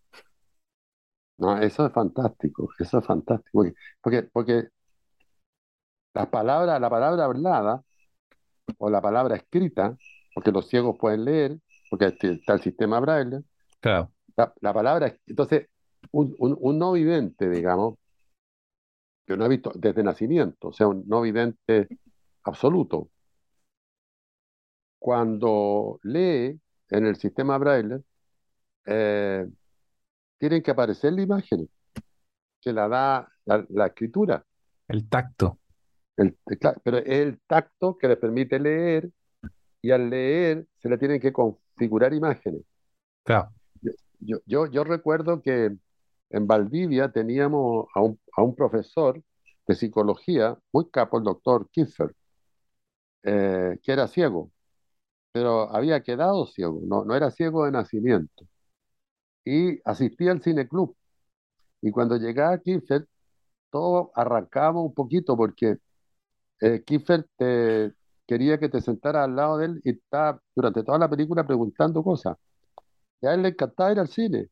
No, eso es fantástico, eso es fantástico, porque, porque, las palabras, la palabra hablada o la palabra escrita, porque los ciegos pueden leer, porque este- está el sistema braille, Claro, la, la palabra, entonces, un, un, un no vidente, digamos, que no ha visto desde nacimiento, o sea, un no vidente absoluto, cuando lee en el sistema braille, eh, tienen que aparecer la imagen que la da la, la escritura. el tacto. El, pero es el tacto que le permite leer y al leer se le tienen que configurar imágenes. Claro, Yo, yo, yo recuerdo que en Valdivia teníamos a un, a un profesor de psicología, muy capo, el doctor Kiefer, eh, que era ciego, pero había quedado ciego, no, no era ciego de nacimiento. Y asistía al cineclub. Y cuando llegaba Kiefer, todos arrancábamos un poquito porque eh, Kiefer te, quería que te sentara al lado de él y estaba durante toda la película preguntando cosas. Y a él le encantaba ir al cine.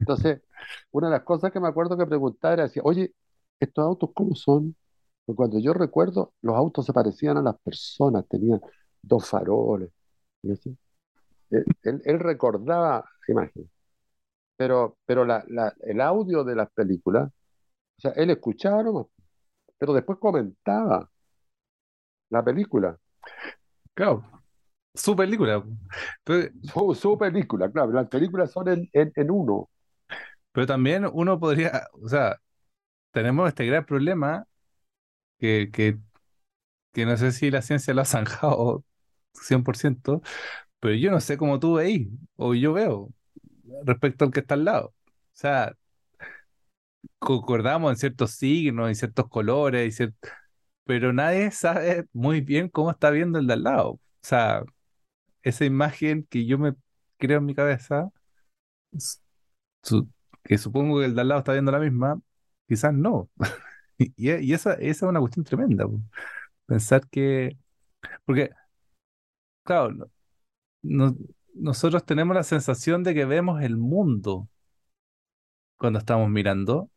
Entonces, una de las cosas que me acuerdo que preguntaba era, decía, oye, ¿estos autos cómo son? Porque cuando yo recuerdo, los autos se parecían a las personas, tenían dos faroles. Y así. Él, él- él recordaba imágenes, pero, pero la, la- el audio de las películas, o sea, él escuchaba nomás, pero después comentaba la película, claro, su película. Su, su película, claro, las películas son en, en, en uno. pero también uno podría, o sea, tenemos este gran problema que, que, que no sé si la ciencia lo ha zanjado 100%, pero yo no sé cómo tú veís o yo veo respecto al que está al lado. O sea, concordamos en ciertos signos, en ciertos colores, y cier- pero nadie sabe muy bien cómo está viendo el de al lado. O sea, esa imagen que yo me creo en mi cabeza, que supongo que el de al lado está viendo la misma, quizás no. Y, y esa, es una cuestión tremenda. Pensar que, porque, claro, no- no- nosotros tenemos la sensación de que vemos el mundo cuando estamos mirando,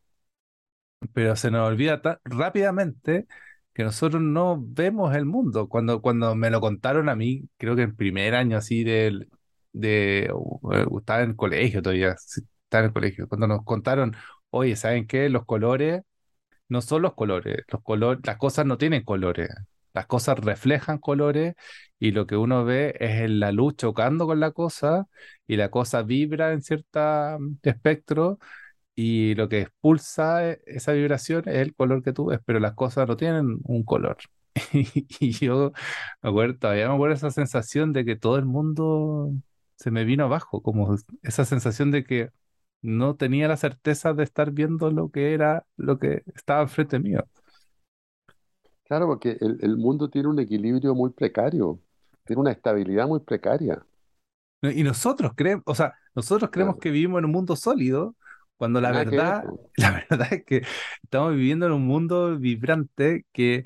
pero se nos olvida rápidamente que nosotros no vemos el mundo. Cuando, cuando me lo contaron a mí, creo que en primer año así del- de, eh, estaba en el colegio todavía, estaba en el colegio, cuando nos contaron, oye, ¿saben qué? Los colores no son los colores, los colores, las cosas no tienen colores, las cosas reflejan colores y lo que uno ve es la luz chocando con la cosa y la cosa vibra en cierto espectro y lo que expulsa e- esa vibración es el color que tú ves, pero las cosas no tienen un color. Y yo me acuerdo, todavía me acuerdo esa sensación de que todo el mundo se me vino abajo, como esa sensación de que no tenía la certeza de estar viendo lo que era lo que estaba enfrente mío. Claro, porque el, el mundo tiene un equilibrio muy precario, tiene una estabilidad muy precaria. Y nosotros creemos, o sea, nosotros creemos Claro. que vivimos en un mundo sólido, cuando la Nada verdad, la verdad es que estamos viviendo en un mundo vibrante que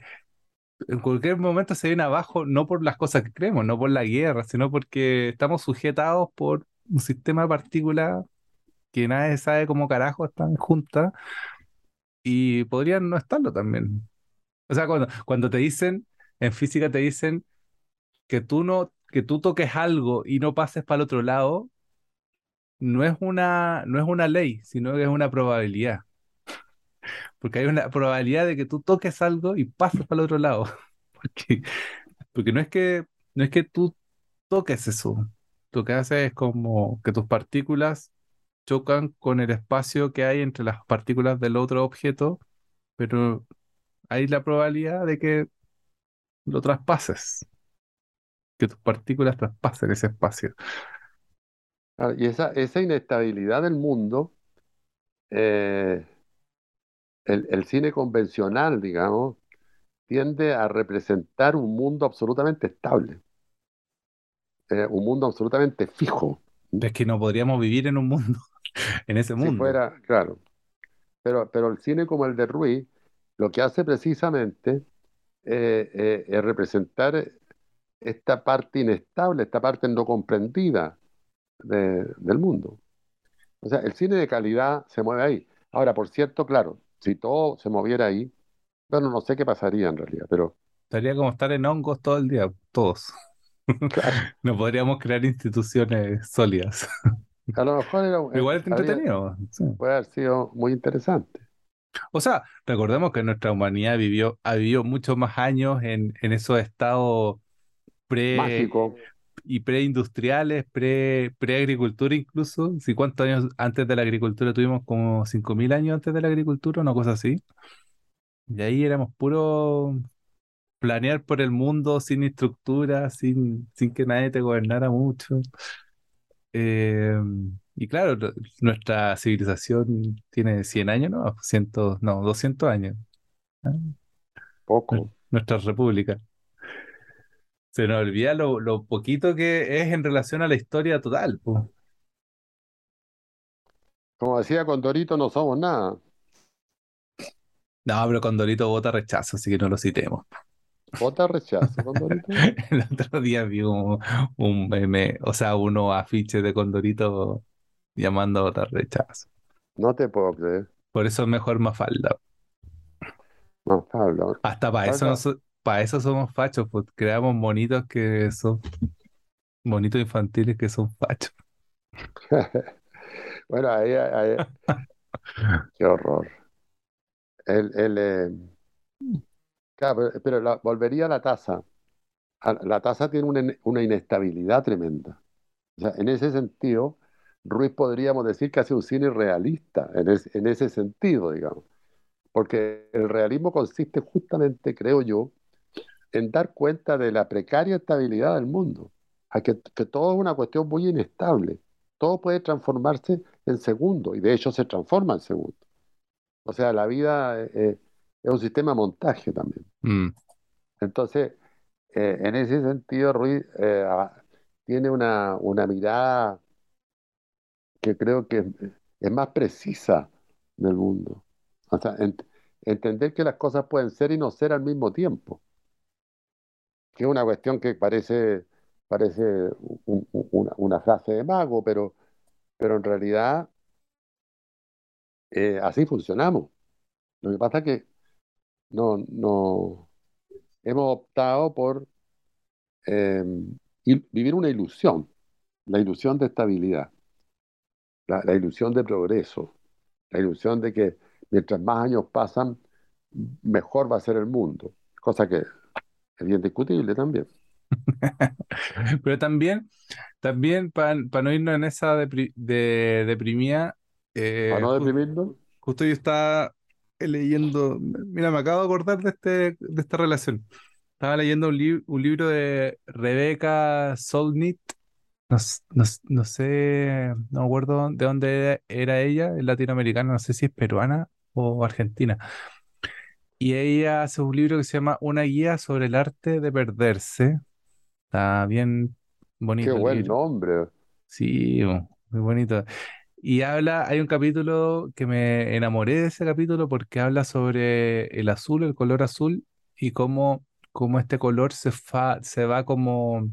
en cualquier momento se viene abajo, no por las cosas que creemos, no por la guerra, sino porque estamos sujetados por un sistema de partículas que nadie sabe cómo carajo están juntas y podrían no estarlo también. O sea, cuando, cuando te dicen, en física te dicen que tú no, que tú toques algo y no pases para el otro lado, no es una, no es una ley, sino que es una probabilidad. Porque hay una probabilidad de que tú toques algo y pases para el otro lado. Porque, porque no es que, no es que tú toques eso. Lo que hace es como que tus partículas chocan con el espacio que hay entre las partículas del otro objeto, pero hay la probabilidad de que lo traspases, que tus partículas traspasen ese espacio. Y esa, esa inestabilidad del mundo, eh, el, el cine convencional, digamos, tiende a representar un mundo absolutamente estable, eh, un mundo absolutamente fijo. Es que no podríamos vivir en un mundo, en ese Si mundo. fuera, claro. Pero, pero el cine como el de Ruiz, lo que hace precisamente eh, es representar esta parte inestable, esta parte no comprendida de- del mundo. O sea, el cine de calidad se mueve ahí. Ahora, por cierto, claro, si todo se moviera ahí, bueno, no sé qué pasaría en realidad, pero Estaría como estar en hongos todo el día, todos. claro, No podríamos crear instituciones sólidas. a lo mejor era, igual es entretenido. sí. puede haber sido muy interesante. O sea, recordemos que nuestra humanidad vivió, ha vivido muchos más años en, en esos estados pre Mágico, y preindustriales, pre, preagricultura incluso. ¿Sí, cuántos años antes de la agricultura tuvimos? Como 5.000 años antes de la agricultura, una cosa así. Y ahí éramos puro planear por el mundo sin estructura, sin, sin que nadie te gobernara mucho. Eh, y claro, nuestra civilización tiene 100 años, ¿no? 100, no, 200 años. ¿ah? poco. Nuestra república. Se nos olvida lo, lo poquito que es en relación a la historia total. po. Como decía Condorito, no somos nada. No, pero Condorito vota rechazo, así que no lo citemos. Vota rechazo, Condorito. El otro día vi un, un meme, o sea, unos afiches de Condorito llamando a votar rechazo. No te puedo creer. Por eso es mejor Mafalda. Pablo. Hasta para eso, Falda. Para eso somos fachos, pues creamos monitos que son monitos infantiles que son fachos. Bueno, ahí, ahí- qué horror. El, el, eh, claro, pero, la- volvería a la tasa. La tasa tiene una, una inestabilidad tremenda. O sea, en ese sentido, Ruiz podríamos decir que hace un cine realista, en, es- en ese sentido, digamos. Porque el realismo consiste justamente, creo yo, en dar cuenta de la precaria estabilidad del mundo, a que, que todo es una cuestión muy inestable. Todo puede transformarse en segundos, y de hecho se transforma en segundos. O sea, la vida eh, eh, es un sistema de montaje también. Mm. Entonces, eh, en ese sentido, Ruiz eh, ah, tiene una, una mirada que creo que es, es más precisa del mundo. O sea, ent- entender que las cosas pueden ser y no ser al mismo tiempo, que es una cuestión que parece, parece un- un- una, una frase de mago, pero, pero en realidad eh, así funcionamos. Lo que pasa es que no, no hemos optado por il- vivir una ilusión, la ilusión de estabilidad, la ilusión de progreso, la ilusión de que mientras más años pasan, mejor va a ser el mundo, cosa que es bien discutible también. Pero también, también para no irnos en esa depri- de, deprimida, eh, Para no deprimirnos, justo yo estaba leyendo, mira, me acabo de acordar de este, de esta relación. Estaba leyendo un, li- un libro de Rebecca Solnit, no, no no sé, no me acuerdo de dónde era ella, es latinoamericana, no sé si es peruana o argentina. Y ella hace un libro que se llama Una guía sobre el arte de perderse. Está bien Qué bonito el buen libro. nombre. Sí, muy bonito. Y habla, hay un capítulo que me enamoré de ese capítulo porque habla sobre el azul, el color azul, y cómo, cómo este color se, fa- se va como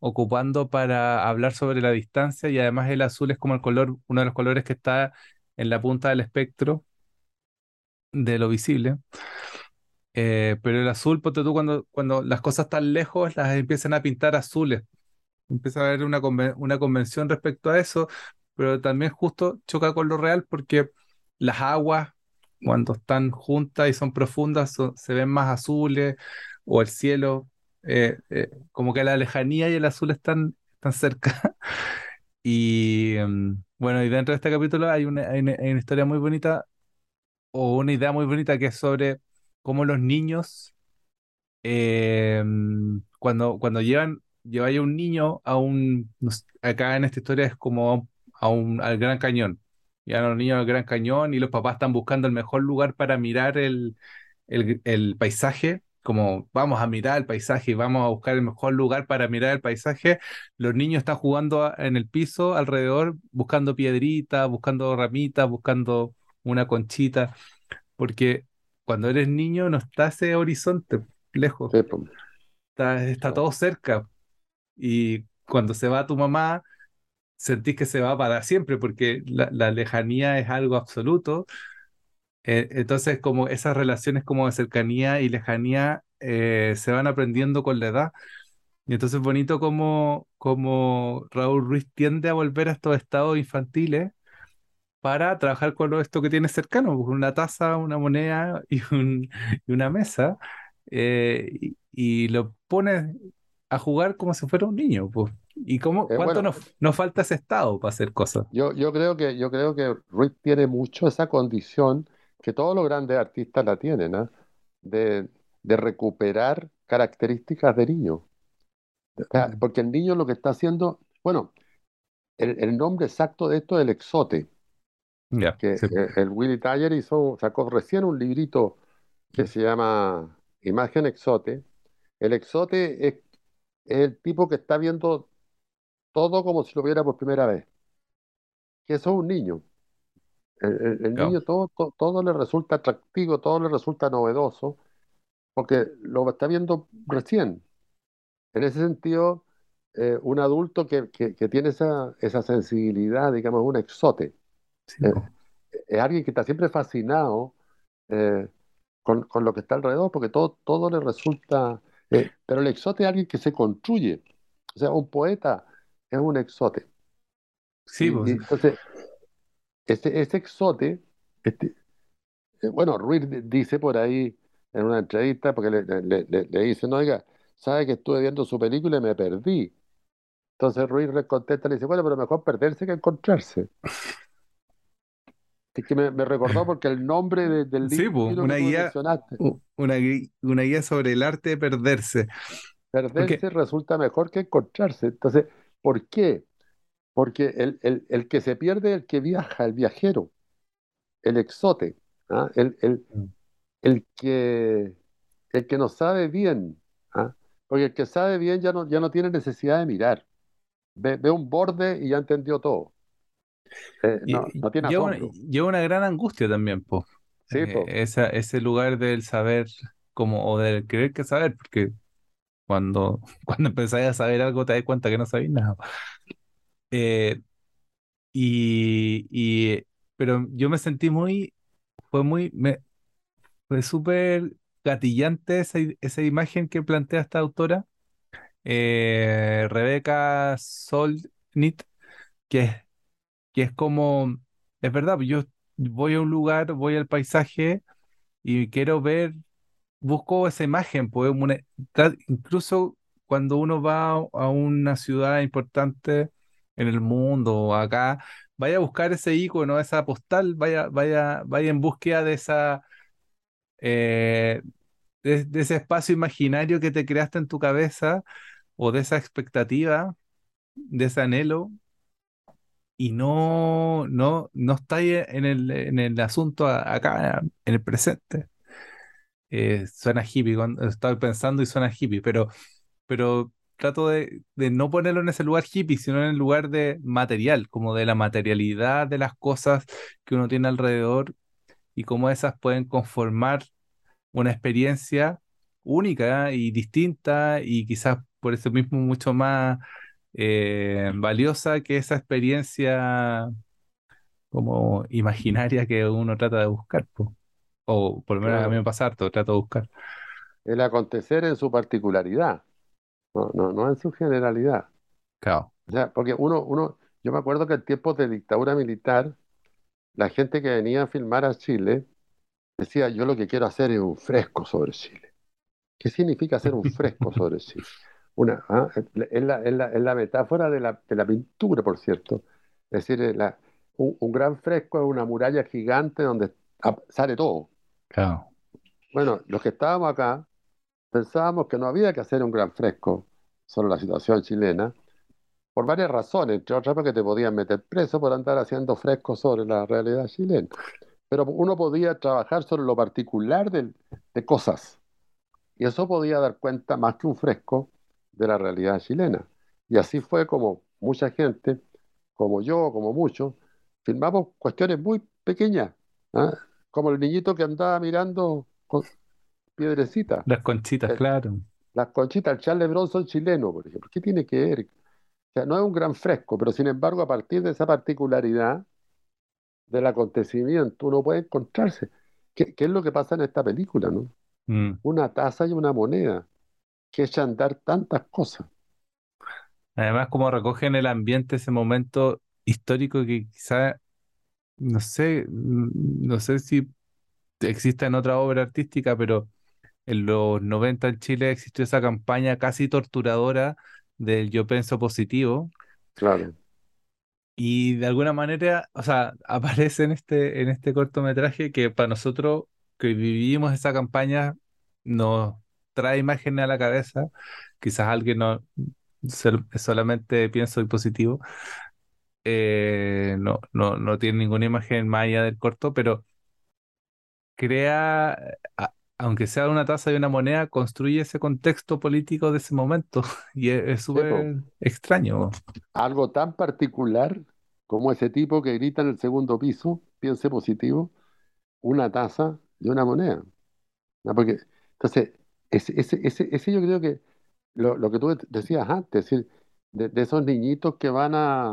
ocupando para hablar sobre la distancia, y además el azul es como el color, uno de los colores que está en la punta del espectro de lo visible. Eh, pero el azul, ponte tú, cuando, cuando las cosas están lejos, las empiezan a pintar azules. Empieza a haber una, una convención respecto a eso, pero también justo choca con lo real porque las aguas, cuando están juntas y son profundas, se ven más azules, o el cielo, eh, eh, como que la lejanía y el azul están, están cerca. Y em, bueno, y dentro de este capítulo hay una hay una historia muy bonita, o una idea muy bonita que es sobre cómo los niños eh, cuando, cuando llevan, lleváis a un niño a un, acá en esta historia es como a un, al Gran Cañón. Llevan los niños al Gran Cañón y los papás están buscando el mejor lugar para mirar el, el, el paisaje, como vamos a mirar el paisaje y vamos a buscar el mejor lugar para mirar el paisaje. Los niños están jugando en el piso alrededor, buscando piedritas, buscando ramitas, buscando una conchita, porque cuando eres niño no está ese horizonte lejos Sí, pues, está, está todo cerca. Y cuando se va tu mamá, sentís que se va para siempre, porque la, la lejanía es algo absoluto. Eh, entonces, como esas relaciones como de cercanía y lejanía eh, se van aprendiendo con la edad. Y entonces es bonito como, como Raúl Ruiz tiende a volver a estos estados infantiles para trabajar con lo- esto que tiene cercano, pues, una taza, una moneda y, un- y una mesa, eh, y, y lo pones a jugar como si fuera un niño, pues. ¿Y cómo, eh, cuánto bueno, nos, nos falta ese estado para hacer cosas? yo, yo creo que, yo creo que Ruiz tiene mucho esa condición que todos los grandes artistas la tienen, ¿ah? De, de recuperar características de niño. O sea, Mm. porque el niño lo que está haciendo, bueno, el, el nombre exacto de esto es el exote, Que sí, eh, el Willy Taller hizo, sacó recién un librito que se llama Imagen Exote. El exote es, es el tipo que está viendo todo como si lo viera por primera vez, que eso es un niño. El, el- el claro. niño todo, to- todo, le resulta atractivo, todo le resulta novedoso, porque lo está viendo recién. En ese sentido, eh, un adulto que, que- que tiene esa, esa sensibilidad, digamos, un exote, Sí, eh, po. es alguien que está siempre fascinado eh, con, con lo que está alrededor, porque todo, todo le resulta... eh, pero el exote es alguien que se construye. O sea, un poeta es un exote. Sí, Y, y entonces, ese, ese exote, este, eh, bueno, Ruiz di- dice por ahí en una entrevista, porque le, le, le, le- le dicen, oiga, sabe que estuve viendo su película y me perdí. Entonces Ruiz le contesta, le dice, bueno, pero mejor perderse que encontrarse. Es que me, me recordó porque el nombre de- del sí, libro que una tú me guía, una, una guía sobre el arte de perderse. Perderse resulta mejor que encontrarse. Entonces, ¿por qué? Porque el, el, el que se pierde es el que viaja, el viajero, el exote, ¿ah? El, el, el que, el que no sabe bien, ¿ah? Porque el que sabe bien ya no, ya no tiene necesidad de mirar. Ve, ve un borde y ya entendió todo. Eh, no, y- no tiene lleva una, lleva una gran angustia también, pues. Sí, esa, ese lugar del saber como, o del creer que saber, porque cuando, cuando empezáis a saber algo te das cuenta que no sabéis nada. Eh, y, y, pero yo me sentí muy, fue muy, me, fue súper gatillante esa, esa imagen que plantea esta autora, eh, Rebecca Solnit, que es, que es como, es verdad, yo voy a un lugar, voy al paisaje y quiero ver busco esa imagen, pues, incluso cuando uno va a una ciudad importante en el mundo o acá, vaya a buscar ese icono, esa postal, vaya, vaya, vaya en búsqueda de esa, eh, de ese espacio imaginario que te creaste en tu cabeza o de esa expectativa de ese anhelo y no, no, no está ahí en el, en el asunto acá, en el presente. Eh, suena hippie, cuando estoy pensando y suena hippie, pero, pero trato de, de no ponerlo en ese lugar hippie, sino en el lugar de material, como de la materialidad de las cosas que uno tiene alrededor y cómo esas pueden conformar una experiencia única y distinta y quizás por eso mismo mucho más eh, valiosa que esa experiencia como imaginaria que uno trata de buscar, po. O por lo menos a mí me Claro. pasa harto, trato de buscar. El acontecer en su particularidad, no, no, no en su generalidad. Claro, O sea, porque uno, uno, yo me acuerdo que en tiempos de dictadura militar, la gente que venía a filmar a Chile decía, yo lo que quiero hacer es un fresco sobre Chile. ¿Qué significa hacer un fresco sobre Chile? Una, ah, es la, es la- es la metáfora de la, de la pintura, por cierto. Es decir, la- un, un gran fresco es una muralla gigante donde sale todo. claro. Bueno, los que estábamos acá pensábamos que no había que hacer un gran fresco sobre la situación chilena, por varias razones, entre otras porque te podían meter preso por andar haciendo frescos sobre la realidad chilena. Pero uno podía trabajar sobre lo particular del- de cosas, y eso podía dar cuenta más que un fresco de la realidad chilena. Y así fue como mucha gente, como yo, como muchos, filmamos cuestiones muy pequeñas, ¿ah? Como el niñito que andaba mirando con piedrecitas. Las conchitas, El- claro. las conchitas, el Charles Bronson chileno, por ejemplo. ¿Qué tiene que ver? O sea, no es un gran fresco, pero sin embargo, a partir de esa particularidad del acontecimiento, uno puede encontrarse. ¿Qué, qué es lo que pasa en esta película, no? Mm. Una taza y una moneda que echa a andar tantas cosas. Además, como recogen el ambiente, ese momento histórico que quizá, no sé, mm, no sé si existe en otra obra artística, pero en los 90 en Chile existió esa campaña casi torturadora del yo pienso positivo Claro, y de alguna manera, o sea, aparece en este, en este cortometraje que para nosotros que vivimos esa campaña nos trae imágenes a la cabeza, quizás alguien no sol- solamente pienso y positivo, eh, no, no, no tiene ninguna imagen más allá del corto, pero crea, a- aunque sea una taza y una moneda, construye ese contexto político de ese momento y es súper extraño. Algo tan particular como ese tipo que grita en el segundo piso, piense positivo, una taza y una moneda. ¿no? Porque, entonces, ese, ese, ese, ese yo creo que lo, lo que tú decías antes, es decir, de, de esos niñitos que van a,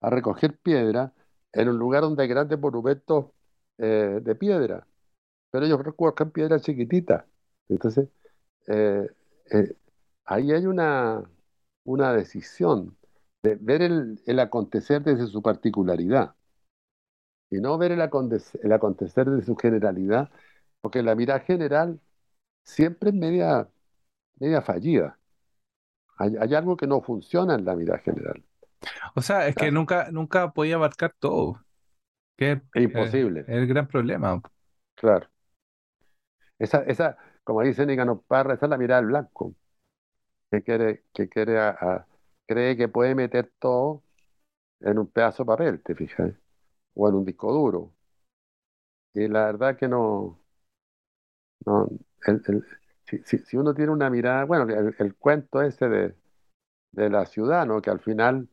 a recoger piedra en un lugar donde hay grandes monumentos eh, de piedra, pero ellos recogen piedras chiquititas. Entonces, eh, eh, ahí hay una, una decisión de ver el, el acontecer desde su particularidad y no ver el, aconte- el acontecer desde su generalidad, porque la mirada general siempre es media, media fallida. Hay, hay algo que no funciona en la mirada general. O sea, es que nunca, nunca podía abarcar todo, que es Es eh, imposible, el gran problema. claro. Esa, esa, como dice Nicanor Parra, esa es la mirada del blanco, que quiere, que quiere a- a- cree que puede meter todo en un pedazo de papel, ¿te fijas? O en un disco duro. Y la verdad que no, no el- el- si, si- si uno tiene una mirada, bueno, el, el cuento ese de, de la ciudad, ¿no? Que al final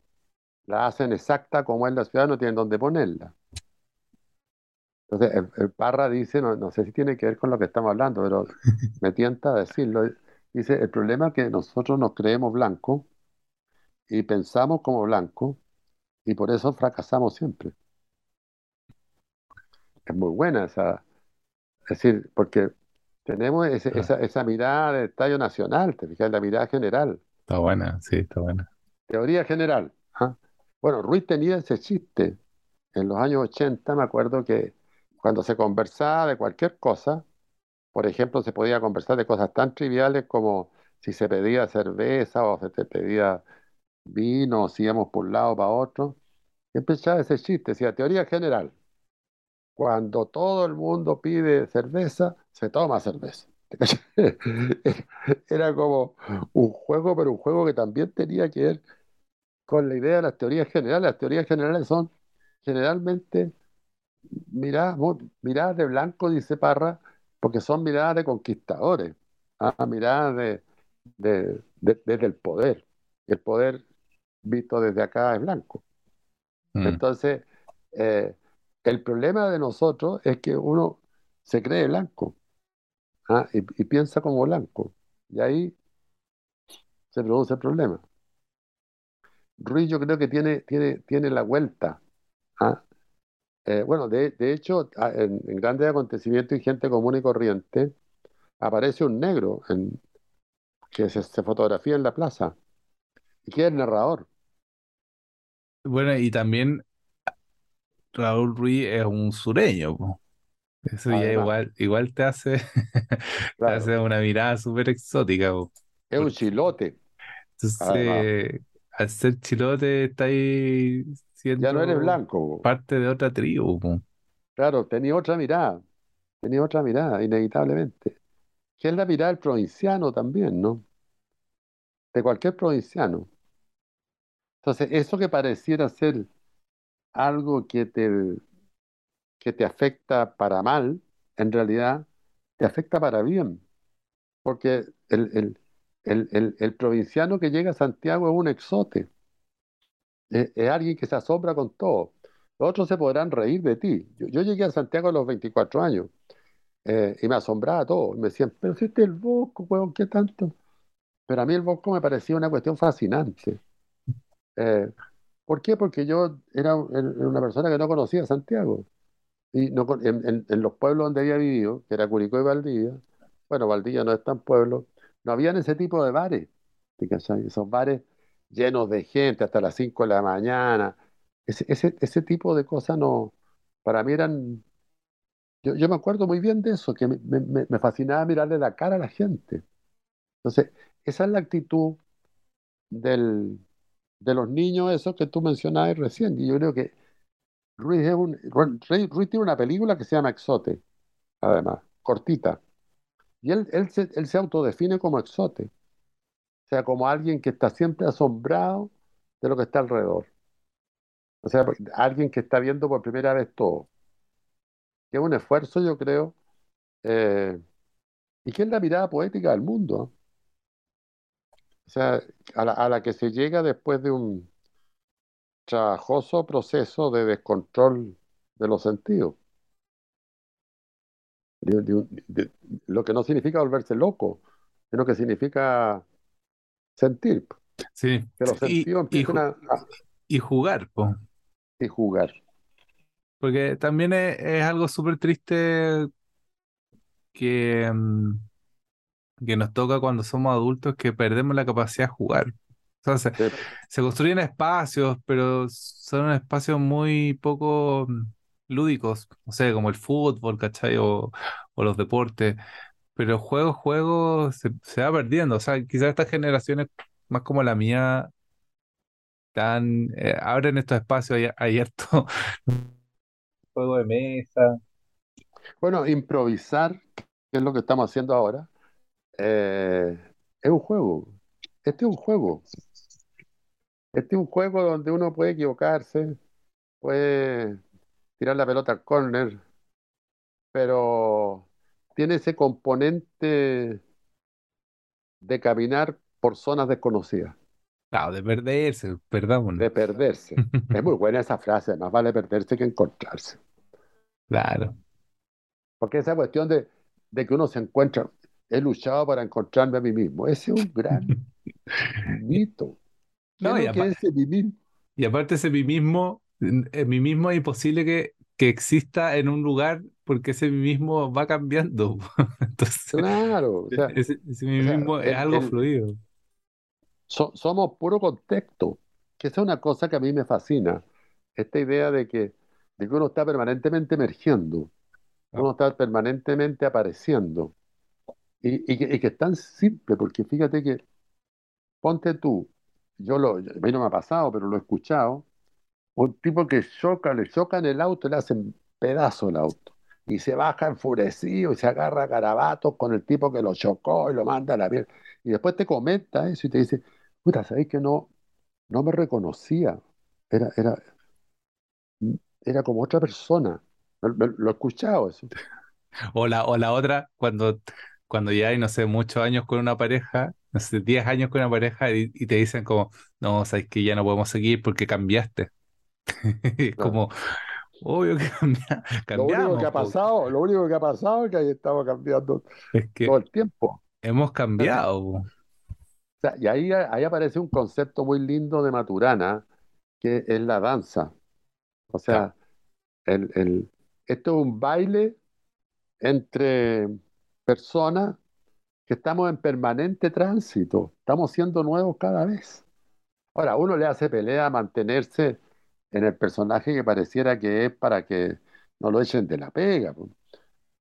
la hacen exacta como es la ciudad, no tienen dónde ponerla. Entonces, el, el Parra dice, no, no sé si tiene que ver con lo que estamos hablando, pero me tienta a decirlo. Dice, el problema es que nosotros nos creemos blancos y pensamos como blancos y por eso fracasamos siempre. Es muy buena esa, es decir, porque tenemos ese- Ah. esa, esa mirada de estadio nacional, te fijas, la mirada general, Está buena, sí, está buena. teoría general. ¿ah? Bueno, Ruiz tenía ese chiste. En los años 80 me acuerdo que cuando se conversaba de cualquier cosa, por ejemplo, se podía conversar de cosas tan triviales como si se pedía cerveza o se te pedía vino, o si íbamos por un lado para otro. Y empezaba ese chiste, decía, teoría general. Cuando todo el mundo pide cerveza, se toma cerveza. Era como un juego, pero un juego que también tenía que ver con la idea de las teorías generales. Las teorías generales son generalmente miradas, miradas de blanco, dice Parra, porque son miradas de conquistadores, ah, miradas de, de- de- desde el poder. El poder visto desde acá es blanco. Mm. Entonces, eh, el problema de nosotros es que uno se cree blanco ah, y, piensa como blanco. Y ahí se produce el problema. Ruiz yo creo que tiene, tiene, tiene la vuelta. ah. Eh, bueno, de, hecho, en, grandes acontecimientos y gente común y corriente, aparece un negro en- que se, se fotografía en la plaza y que es el narrador, Bueno, y también Raúl Ruiz es un sureño, po. Eso ya igual, igual te hace, te hace una mirada súper exótica, po. es un chilote, entonces, al ser chilote, estáis Ya no eres siendo blanco. parte de otra tribu. Claro, tenía otra mirada, tenía otra mirada, inevitablemente. Que es la mirada del provinciano también, ¿no? De cualquier provinciano. Entonces, eso que pareciera ser algo que te, que te afecta para mal, en realidad te afecta para bien. Porque el, el, el, el, provinciano que llega a Santiago es un exote, es, alguien que se asombra con todo. Otros se podrán reír de ti. Yo, yo llegué a Santiago a los 24 años eh, y me asombraba todo. Me decían, pero si este es el Bosco, weón, ¿qué tanto? Pero a mí el Bosco me parecía una cuestión fascinante. Eh, ¿por qué? Porque yo era, una persona que no conocía Santiago. Y no, en, en- los pueblos donde había vivido, que era Curicó y Valdivia, bueno, Valdivia no es tan pueblo, no habían ese tipo de bares, ¿te? Esos bares llenos de gente hasta las 5 de la mañana. Ese, ese, ese tipo de cosas no, para mí eran, yo, yo me acuerdo muy bien de eso, que me fascinaba mirarle la cara a la gente. Entonces, esa es la actitud del, de los niños, esos que tú mencionabas recién, y yo creo que Ruiz, es un, tiene una película que se llama Exote, además, cortita. Y él, él se, él se autodefine como exote, o sea, como alguien que está siempre asombrado de lo que está alrededor. O sea, alguien que está viendo por primera vez todo. Que es un esfuerzo, yo creo, eh, y que es la mirada poética del mundo. O sea, a la, a la que se llega después de un trabajoso proceso de descontrol de los sentidos. De- de un- de- lo que no significa volverse loco, sino que significa sentir, Sí, que los y, sentidos y, empiecen ju- a, y jugar, po. y jugar. Porque también es, es algo súper triste que, mm, que nos toca cuando somos adultos que perdemos la capacidad de jugar. O sea, se, Sí, se construyen espacios, pero son espacios muy poco mm, lúdicos, no sé, como el fútbol, ¿cachai? O, o los deportes. Pero juego, juego se, se va perdiendo. O sea, quizás estas generaciones, más como la mía, tan, eh, abren estos espacios, hay, hay harto juego de mesa. Bueno, improvisar, que es lo que estamos haciendo ahora, eh, es un juego. Este es un juego. Este es un juego donde uno puede equivocarse, puede tirar la pelota al córner, pero tiene ese componente de caminar por zonas desconocidas, Claro, de perderse, perdámonos. de perderse. Es muy buena esa frase, más vale perderse que encontrarse. Claro. Porque esa cuestión de, de que uno se encuentra, he luchado para encontrarme a mí mismo, ese es un gran mito. ¿Qué es No, y, aparte ese mí mismo, en mí mismo es imposible que, que exista en un lugar porque ese mí mismo va cambiando. Entonces, Claro, o sea, ese, ese mí o sea, mismo es algo el- fluido. so- somos puro contexto, que esa es una cosa que a mí me fascina, esta idea de que, de que uno está permanentemente emergiendo, uno está permanentemente apareciendo, y, y que, y es tan simple, porque fíjate que, ponte tú, yo lo, a mí no me ha pasado, pero lo he escuchado, un tipo que choca, le chocan el auto, le hacen pedazo el auto. Y se baja enfurecido y se agarra a garabatos con el tipo que lo chocó y lo manda a la mierda. Y después te comenta eso y te dice, puta, ¿sabéis que no? no me reconocía. Era, era, era como otra persona. Me- Lo he escuchado eso. O la, o la otra, cuando, cuando ya hay, no sé, muchos años con una pareja, no sé, 10 años con una pareja y, y te dicen como, no, sabes que ya no podemos seguir porque cambiaste. Es como, obvio que cambia- Lo único que ha po. pasado, lo único que ha pasado es que ahí estaba cambiando Es que todo el tiempo. hemos cambiado. O sea, y ahí, ahí aparece un concepto muy lindo de Maturana, que es la danza. O sea, el, el- esto es un baile entre personas que estamos en permanente tránsito, estamos siendo nuevos cada vez. Ahora, uno le hace pelea a mantenerse en el personaje que pareciera que es para que no lo echen de la pega,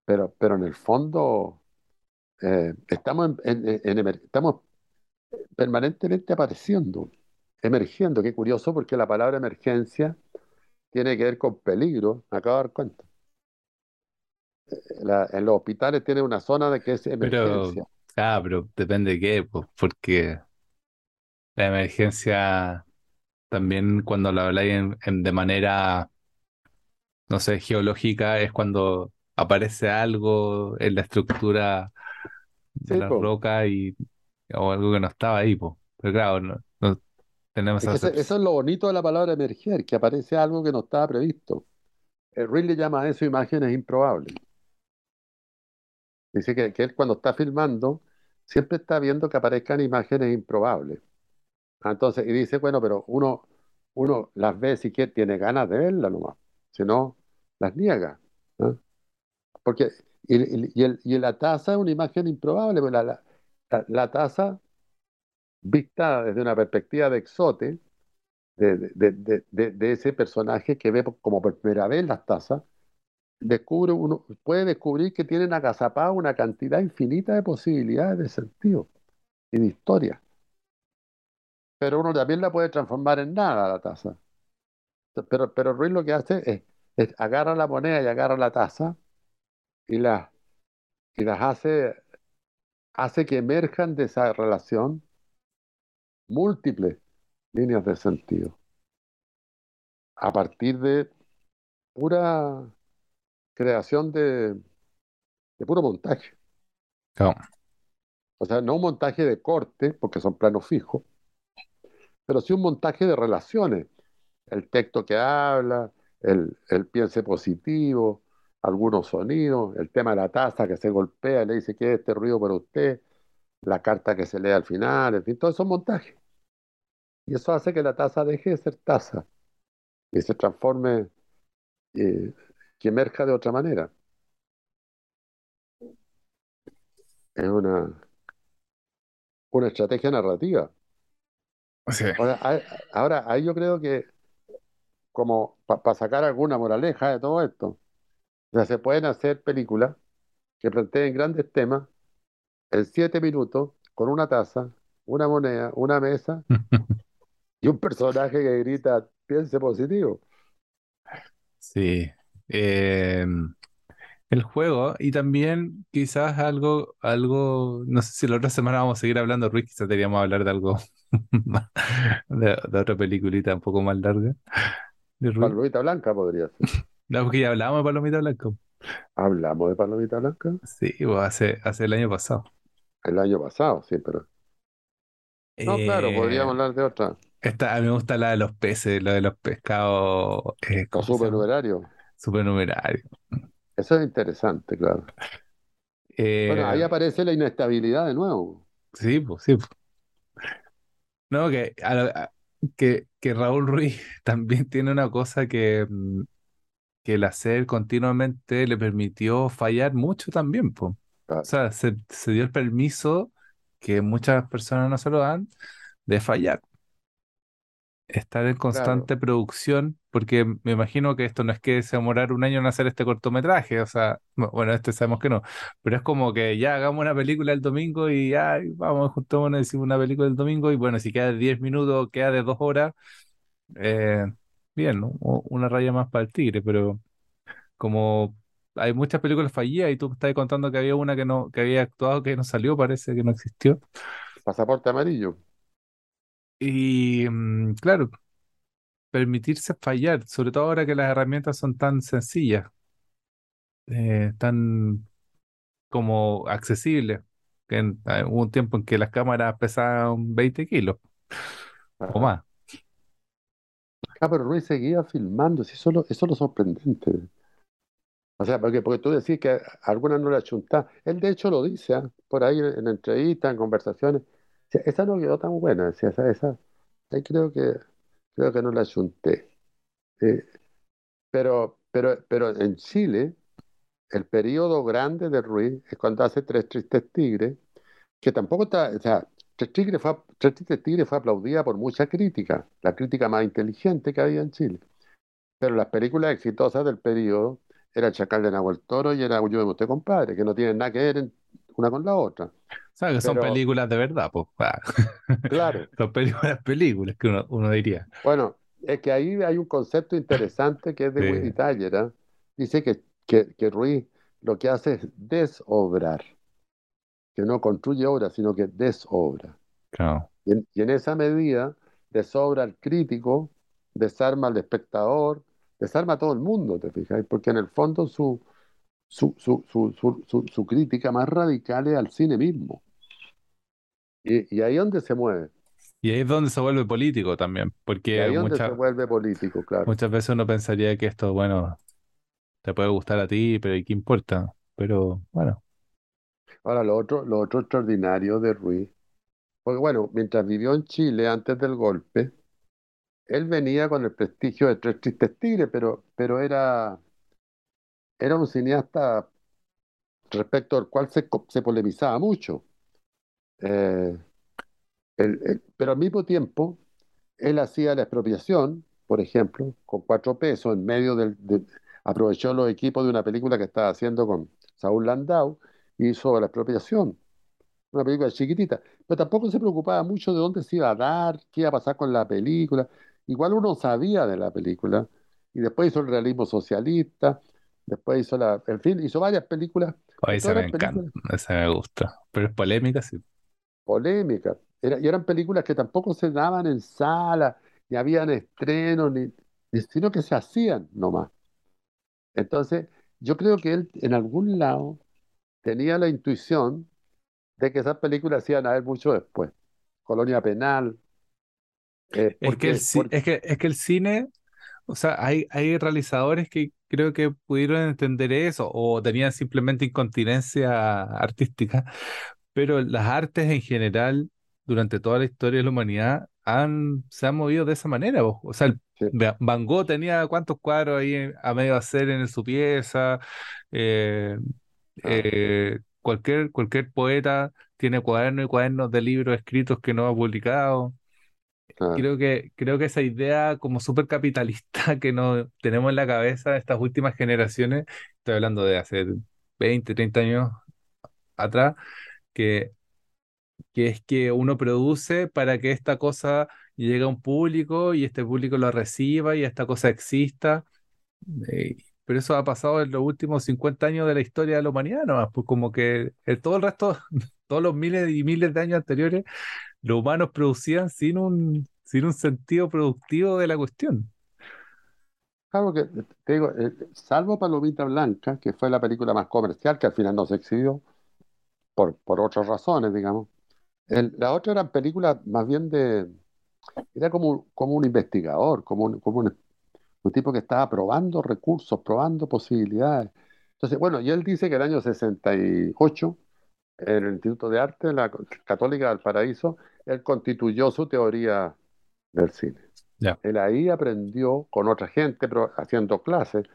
pero, pero en el fondo eh, estamos, estamos permanentemente apareciendo, emergiendo. Qué curioso porque la palabra emergencia tiene que ver con peligro, me acabo de dar cuenta. La- en los hospitales tiene una zona de que es pero, emergencia. ah, pero depende de qué, po, porque la emergencia también cuando la habláis en- en- de manera, no sé, geológica, es cuando aparece algo en la estructura de Sí, la po. roca y, o algo que no estaba ahí, po. Pero claro, no, no tenemos Es ese- eso es lo bonito de la palabra emerger, que aparece algo que no estaba previsto. El Ridley llama a eso imágenes improbables. Dice que, que él cuando está filmando siempre está viendo que aparezcan imágenes improbables. Ah, Entonces, y dice, bueno, pero uno, uno las ve si quiere, tiene ganas de verlas nomás, si no, las niega. Porque, y, el- y la taza es una imagen improbable, porque la, la, la- taza, vista desde una perspectiva de exote, de, de, de- de ese personaje que ve como por primera vez las tazas, descubre uno, puede descubrir que tienen agazapada una cantidad infinita de posibilidades de sentido y de historia. Pero uno también la puede transformar en nada la taza. Pero, pero Ruiz lo que hace es, agarra la moneda y agarra la taza y, la, y las hace, hace que emerjan de esa relación múltiples líneas de sentido a partir de pura creación de, de puro montaje. O sea, no un montaje de corte, porque son planos fijos, pero sí un montaje de relaciones. El texto que habla, el, el piense positivo, algunos sonidos, el tema de la taza que se golpea y le dice que es este ruido para usted, la carta que se lee al final, en fin, todo eso es montaje. Y eso hace que la taza deje de ser taza y se transforme, eh, que emerja de otra manera. Es una, una estrategia narrativa. Sí. Ahora, hay- ahora, ahí yo creo que como para sacar alguna moraleja de todo esto, o sea, se pueden hacer películas que planteen grandes temas en siete minutos con una taza, una moneda, una mesa y un personaje que grita, piense positivo. Sí. Eh, el juego y también quizás algo, algo, no sé si la otra semana vamos a seguir hablando, Ruiz, quizás deberíamos hablar de algo de, de otra peliculita un poco más larga de Ruiz. Palomita Blanca podría ser. No, porque ya hablábamos de Palomita Blanca. Hablamos de Palomita Blanca Sí, pues hace, hace el año pasado. el año pasado, sí, pero... No, claro, Eh, podríamos hablar de otra. esta, a mí me gusta la de los peces, la de los pescados, eh, supernumerarios. Supernumerario. Eso es interesante, claro. Bueno, Eh, ahí aparece la inestabilidad de nuevo. sí, pues, sí. pues. No, que, a la- a- que, que Raúl Ruiz también tiene una cosa que, mm, que el hacer continuamente le permitió fallar mucho también, pues. O sea, se, se dio el permiso que muchas personas no se lo dan de fallar. Estar en claro, constante producción, porque me imagino que esto no es que se demorar un año en hacer este cortometraje, o sea, bu- bueno, este sabemos que no, pero es como que ya hagamos una película el domingo y ya vamos, juntémonos y decimos una película el domingo y bueno, si queda de 10 minutos, queda de 2 horas, eh, bien, ¿no? Una raya más para el tigre, pero como hay muchas películas fallidas y tú me estás contando que había una que no, que había actuado que no salió, parece que no existió. pasaporte amarillo. Y mm, claro, permitirse fallar, sobre todo ahora que las herramientas son tan sencillas, eh, tan como accesibles, que en- eh, hubo un tiempo en que las cámaras pesaban 20 kilos o Ah, más. ah, pero Ruiz seguía filmando, sí, eso, es lo- eso es lo sorprendente. O sea, porque, porque tú decís que a algunas no le achuntá. Él de hecho lo dice, ¿ah? Por ahí en, en entrevistas, en conversaciones. Esa no quedó tan buena, esa, esa, ahí creo que, creo que no la achunté. Eh, pero, pero, pero en Chile, el periodo grande de Ruiz es cuando hace Tres Tristes Tigres, que tampoco está, o sea, Tres Tigres fue, Tres Tristes Tigres fue aplaudida por mucha crítica, la crítica más inteligente que había en Chile. Pero las películas exitosas del periodo era Chacal de Nahuel Toro y era Ayúdeme usted, compadre, que no tienen nada que ver una con la otra. ¿Sabes que son películas de verdad, pues? Claro, Son películas, películas que uno, uno diría. bueno, es que ahí hay un concepto interesante que es de Willy Sí, Taller, ¿ah? Dice que, que, que Ruiz lo que hace es desobrar, que no construye obra, sino que desobra. claro. Y en, y en esa medida desobra al crítico, desarma al espectador, desarma a todo el mundo, ¿te fijas? Porque en el fondo su, su, su, su, su, su- su crítica más radical es al cine mismo. Y, y ahí es donde se mueve, Y ahí es donde se vuelve político también, y porque ahí es donde se muchas, vuelve político, claro. muchas veces uno pensaría que esto, bueno, te puede gustar a ti, pero ¿y qué importa? Pero bueno, Ahora, lo otro, lo otro extraordinario de Ruiz, porque bueno, mientras vivió en Chile antes del golpe, él venía con el prestigio de Tres Tristes Tigres, pero, pero era, era un cineasta respecto al cual se, se polemizaba mucho. Eh, pero al mismo tiempo, él hacía la expropiación, por ejemplo, con cuatro pesos en medio del... de- aprovechó los equipos de una película que estaba haciendo con Saúl Landau y hizo la expropiación. una película chiquitita, pero tampoco se preocupaba mucho de dónde se iba a dar, qué iba a pasar con la película. Igual uno sabía de la película, y después hizo el realismo socialista, después hizo la, en fin, hizo varias películas, pero se me encanta, películas ese me gusta. Pero es polémica, sí. Polémicas, Era- y eran películas que tampoco se daban en sala, ni habían estrenos, ni, sino que se hacían nomás. Entonces, yo creo que él en algún lado tenía la intuición de que esas películas se iban a ver mucho después. Colonia Penal, Eh, Es que el, porque, es que, es que el cine, o sea, hay, hay realizadores que creo que pudieron entender eso o tenían simplemente incontinencia artística, pero las artes en general, durante toda la historia de la humanidad, han, se han movido de esa manera. O sea, sí, Van Gogh tenía cuántos cuadros ahí a medio hacer en su pieza, eh, ah, eh, cualquier, cualquier poeta tiene cuadernos y cuadernos de libros escritos que no ha publicado. ah, Creo que, creo que esa idea como súper capitalista que no tenemos en la cabeza estas últimas generaciones, estoy hablando de hace 20 30 años atrás, que, que es que uno produce para que esta cosa llegue a un público y este público lo reciba y esta cosa exista. eh, pero eso ha pasado en los últimos 50 años de la historia de la humanidad, nomás, pues como que todo el resto, todos los miles y miles de años anteriores, los humanos producían sin un, sin un sentido productivo de la cuestión. Claro que, te digo, eh, salvo Palomita Blanca, que fue la película más comercial, que al final no se exhibió, por, por otras razones, digamos. El- la otra eran películas más bien de, era como, como un investigador, como un, como un, un tipo que estaba probando recursos, probando posibilidades. Entonces, bueno, y él dice que el año 68, en el Instituto de Arte la Católica del Paraíso, él constituyó su teoría del cine. Ya. Él ahí aprendió con otra gente, pero haciendo clases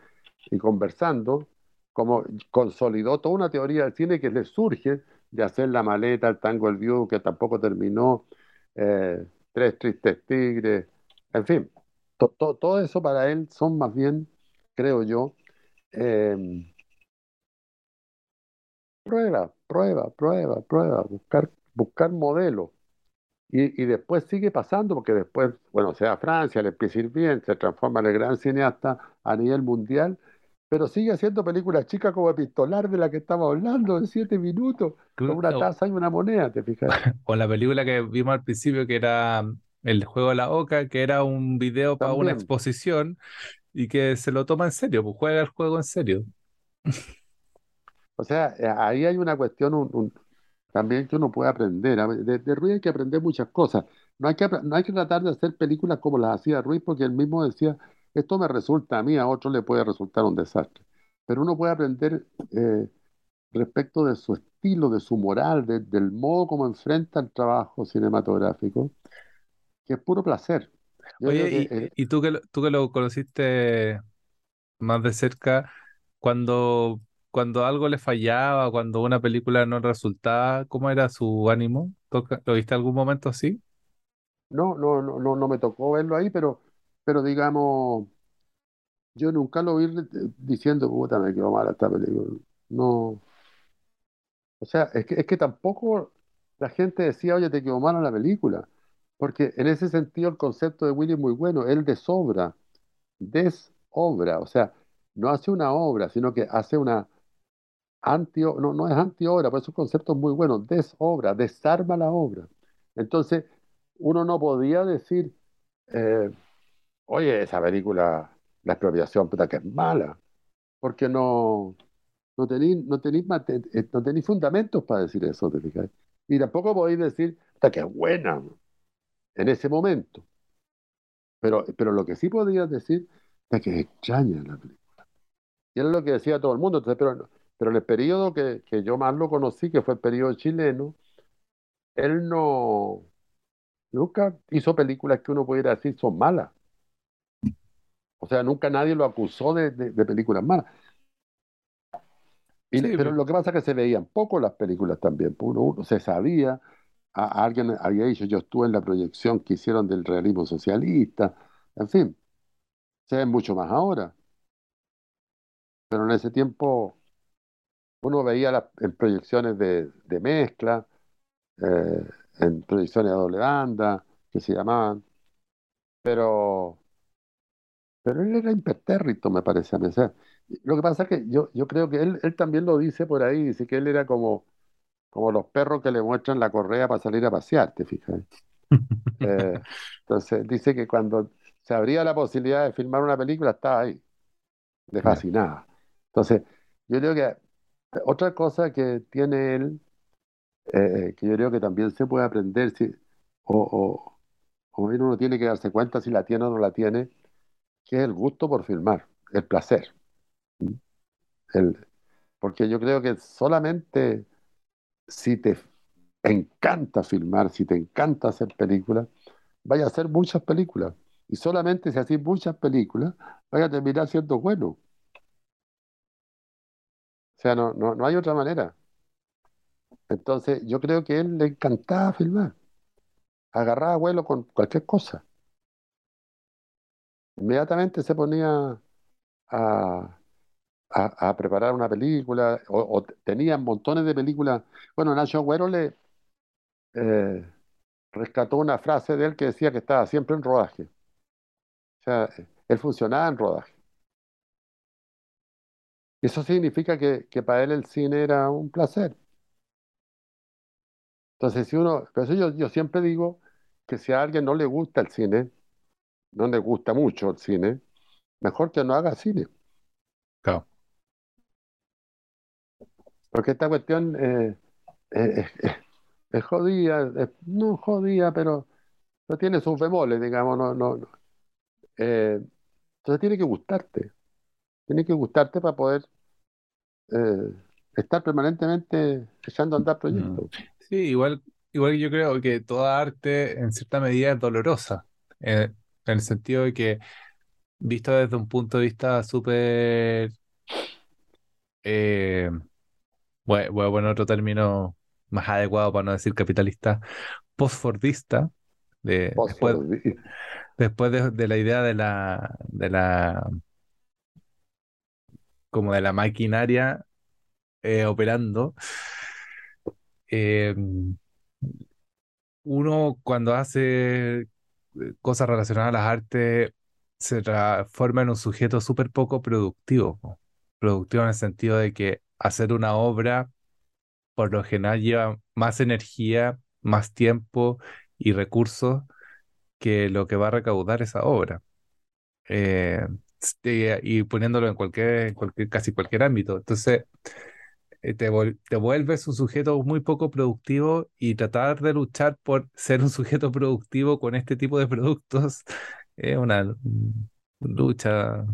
y conversando, como consolidó toda una teoría del cine que le surge de hacer La Maleta, El Tango, El View, que tampoco terminó, eh, Tres Tristes Tigres, en fin, to- to- todo eso para él son más bien, creo yo, eh, prueba, prueba, prueba, prueba, buscar, buscar modelos. Y, y después sigue pasando, porque después, bueno, se va a Francia, le empieza a se transforma en el gran cineasta a nivel mundial, pero sigue haciendo películas chicas como Epistolar, de la que estamos hablando, en siete minutos, con una taza y una moneda, ¿te fijas? o la película que vimos al principio que era el juego de la Oca, que era un video para una exposición y que se lo toma en serio, pues juega el juego en serio. O sea, eh, ahí hay una cuestión un- un- también que uno puede aprender. De, de Ruiz hay que aprender muchas cosas. No hay que, no hay que tratar de hacer películas como las hacía Ruiz, porque él mismo decía, esto me resulta a mí, a otro le puede resultar un desastre. Pero uno puede aprender eh, respecto de su estilo, de su moral, de- del modo como enfrenta el trabajo cinematográfico, que es puro placer. Yo Oye, que y, eh, y tú que lo, tú que lo conociste más de cerca, cuando, cuando algo le fallaba, cuando una película no resultaba, ¿cómo era su ánimo? ¿Toca- ¿Lo viste algún momento así? no, no, no, no, no me tocó verlo ahí, pero, pero digamos... Yo nunca lo vi re- diciendo, puta, me quedó mala esta película. No, o sea, es que, es que tampoco la gente decía, oye, te quedó mala la película. Porque en ese sentido el concepto de Willy es muy bueno. Él desobra, desobra. O sea, no hace una obra, sino que hace una anti, no, no es anti-obra, por eso un concepto muy bueno. Desobra, desarma la obra. Entonces, uno no podía decir, eh, oye, esa película, la expropiación, puta, que es mala. Porque no. No tenéis no mate- eh, no tenéis fundamentos para decir eso, ¿te fijas? Y tampoco podéis decir, "Puta, que es buena en ese momento. Pero, pero lo que sí podías decir es que es extraña la película. Y era lo que decía todo el mundo. Pero, pero en el periodo que, que yo más lo conocí, que fue el periodo chileno, él no, nunca hizo películas que uno pudiera decir son malas. O sea, nunca nadie lo acusó de, de- de películas malas. Y, Sí, pero lo que pasa es que se veían poco las películas también. pues Uno, uno se sabía, a, a alguien había dicho, yo estuve en la proyección que hicieron del realismo socialista, en fin, se ven mucho más ahora. Pero en ese tiempo uno veía las, en proyecciones de, de mezcla, eh, en proyecciones a doble banda, que se llamaban, pero, pero él era impertérrito, me parece a mí. O sea, lo que pasa es que yo, yo creo que él, él también lo dice por ahí, dice que él era como como los perros que le muestran la correa para salir a pasear, ¿te fijas? Eh, entonces dice que cuando se abría la posibilidad de filmar una película, estaba ahí, le Ya. fascinaba. Entonces, yo creo que otra cosa que tiene él, eh, que yo creo que también se puede aprender, si, o, o, o bien uno tiene que darse cuenta si la tiene o no la tiene, que es el gusto por filmar, el placer. El, porque yo creo que solamente si te encanta filmar, si te encanta hacer películas, vaya a hacer muchas películas. Y solamente si haces muchas películas, vaya a terminar siendo bueno. O sea, no, no, no hay otra manera. Entonces, yo creo que él le encantaba filmar. Agarraba vuelo con cualquier cosa. Inmediatamente se ponía a, preparar una película, o, o tenía montones de películas. Bueno, Nacho Agüero le eh, rescató una frase de él que decía que estaba siempre en rodaje. O sea, él funcionaba en rodaje. Y eso significa que, para él el cine era un placer. Entonces, si uno, eso yo, yo siempre digo que si a alguien no le gusta el cine, no le gusta mucho el cine, mejor que no haga cine. Claro. Porque esta cuestión eh, eh, es, es jodida, es- no jodida, pero no tiene sus bemoles, digamos, no, no, no. Eh, entonces tiene que gustarte, tiene que gustarte para poder eh, estar permanentemente echando a andar Mm. proyectos. Sí, igual, igual yo creo que toda arte en cierta medida es dolorosa, eh, en el sentido de que visto desde un punto de vista súper, eh, a poner otro término más adecuado para no decir capitalista, postfordista, de, después, después de, de la idea de la, de la, como de la maquinaria eh, operando, eh, uno cuando hace cosas relacionadas a las artes se transforma en un sujeto súper poco productivo. Productivo en el sentido de que hacer una obra por lo general lleva más energía, más tiempo y recursos que lo que va a recaudar esa obra. Eh, este, y poniéndolo en cualquier, en cualquier, casi cualquier ámbito. Entonces, eh, te, vol- te vuelves un sujeto muy poco productivo y tratar de luchar por ser un sujeto productivo con este tipo de productos es una lucha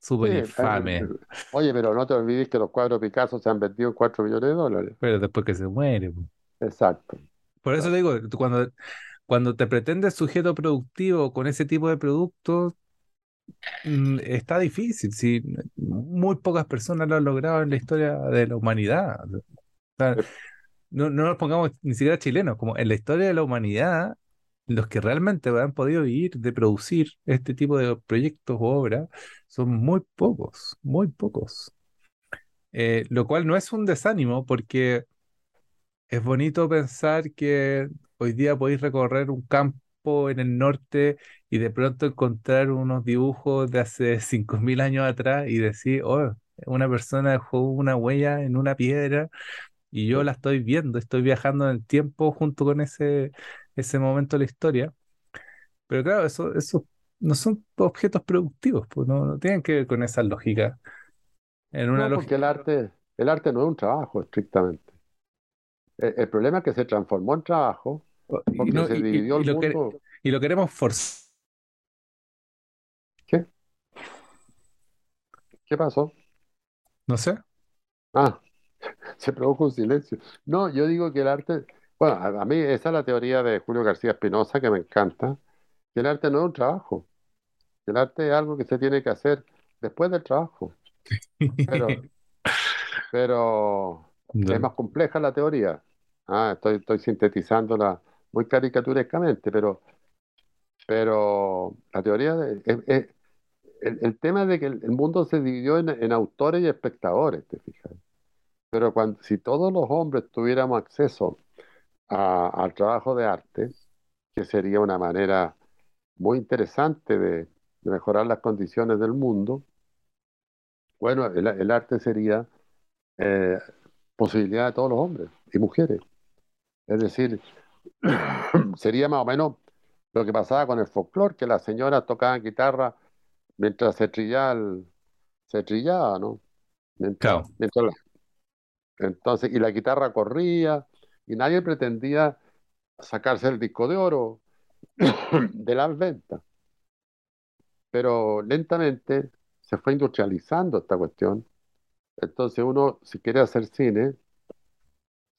súper Sí, eh, infame, oye, pero no te olvides que los cuadros Picasso se han vendido en 4 millones de dólares. pero después que se muere. Exacto. Por eso le digo, cuando, cuando te pretendes sujeto productivo con ese tipo de productos, está difícil. Si muy pocas personas lo han logrado en la historia de la humanidad. O sea, no, no nos pongamos ni siquiera chilenos, como en la historia de la humanidad, los que realmente han podido vivir de producir este tipo de proyectos o obras son muy pocos, muy pocos. Eh, lo cual no es un desánimo porque es bonito pensar que hoy día podéis recorrer un campo en el norte y de pronto encontrar unos dibujos de hace 5.000 años atrás y decir, oh, una persona dejó una huella en una piedra y yo la estoy viendo, estoy viajando en el tiempo junto con ese, ese momento de la historia. Pero claro, eso, eso no son objetos productivos, pues no, no tienen que ver con esa lógica. En una No, porque el lógica. arte, el arte no es un trabajo estrictamente. El, el problema es que se transformó en trabajo Y, porque no, se y, y- dividió y el que, mundo. y lo queremos forzar. ¿Qué? ¿Qué pasó? No sé. Ah, se produjo un silencio. No, yo digo que el arte, bueno, a, a mí esa es la teoría de Julio García Espinosa que me encanta, que el arte no es un trabajo, el arte es algo que se tiene que hacer después del trabajo. Pero, pero es más compleja la teoría. Ah, estoy, estoy sintetizándola muy caricaturescamente, pero, pero la teoría de- es- es- el, tema de que el, mundo se dividió en, en autores y espectadores, ¿te fijas? Pero cuando, si todos los hombres tuviéramos acceso al trabajo de arte, que sería una manera muy interesante de, mejorar las condiciones del mundo, bueno, el, el arte sería eh, posibilidad de todos los hombres y mujeres. Es decir, sería más o menos lo que pasaba con el folclore, que las señoras tocaban guitarra mientras se trillaba, el- se trillaba, ¿no? Mientras, Claro. mientras la- entonces, y la guitarra corría, y nadie pretendía sacarse el disco de oro de las ventas. Pero lentamente se fue industrializando esta cuestión. Entonces uno, si quiere hacer cine,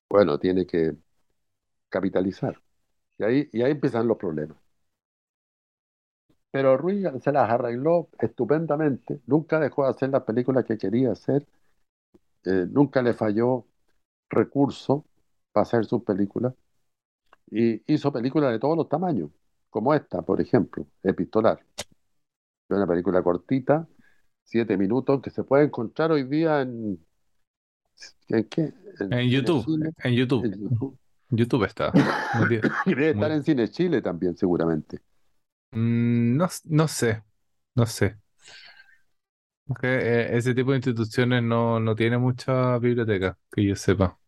bueno, tiene que capitalizar. Y ahí, y ahí empiezan los problemas. Pero Ruiz se las arregló estupendamente, nunca dejó de hacer las películas que quería hacer, eh, nunca le falló recurso para hacer sus películas, y hizo películas de todos los tamaños, como esta, por ejemplo, Epistolar. Es una película cortita, siete minutos, que se puede encontrar hoy día en, ¿en qué? En YouTube, en YouTube. en YouTube. YouTube está. Debe estar en Cine Chile también, seguramente. Mm, no, no sé, no sé. Eh, ese tipo de instituciones no, no tiene mucha biblioteca, que yo sepa.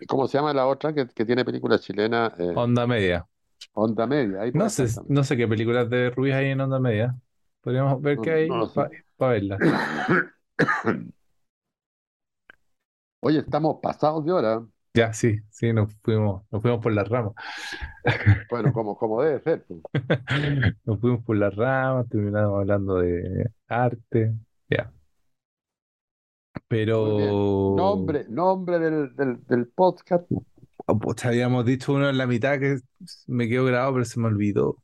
¿Y ¿Cómo se llama la otra que, que tiene películas chilenas? Eh, Onda Media. Onda Media, ahí No sé, no sé qué películas de Ruiz hay en Onda Media. Podríamos ver No, qué hay no para verlas. Oye, estamos pasados de hora. Ya, sí, sí, nos fuimos, nos fuimos por las ramas. Bueno, como, como debe ser. pues. Nos fuimos por las ramas, terminamos hablando de arte. Ya. Pero Nombre, nombre del, del, del podcast. oh, pucha, habíamos dicho uno en la mitad que me quedó grabado, pero se me olvidó.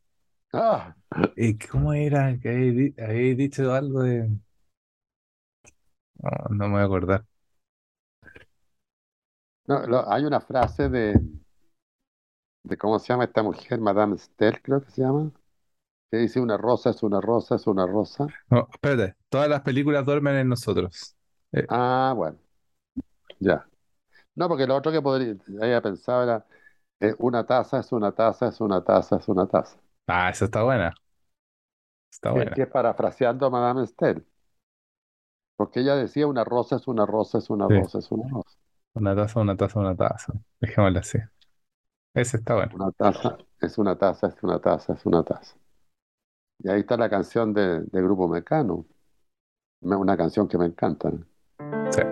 Ah, Eh, ¿cómo era? Habéis di- habéis dicho algo de. No, no me voy a acordar. No, lo- hay una frase de, de, ¿cómo se llama esta mujer? Madame Stell, creo que se llama. Que dice, una rosa es una rosa es una rosa. No, espérate, todas las películas duermen en nosotros. Eh, Ah, bueno, ya. No, porque lo otro que podría, había pensado era, eh, una taza es una taza es una taza es una taza. ah, esa está buena. Está Que, buena. que es parafraseando a Madame Stell. Porque ella decía, una rosa es una rosa es una Sí, rosa es una rosa. Una taza, una taza, una taza. Dejémosla así. Esa está buena. Una taza es una taza, es una taza, es una taza. Y ahí está la canción de, de Grupo Mecano, una canción que me encanta. Sí.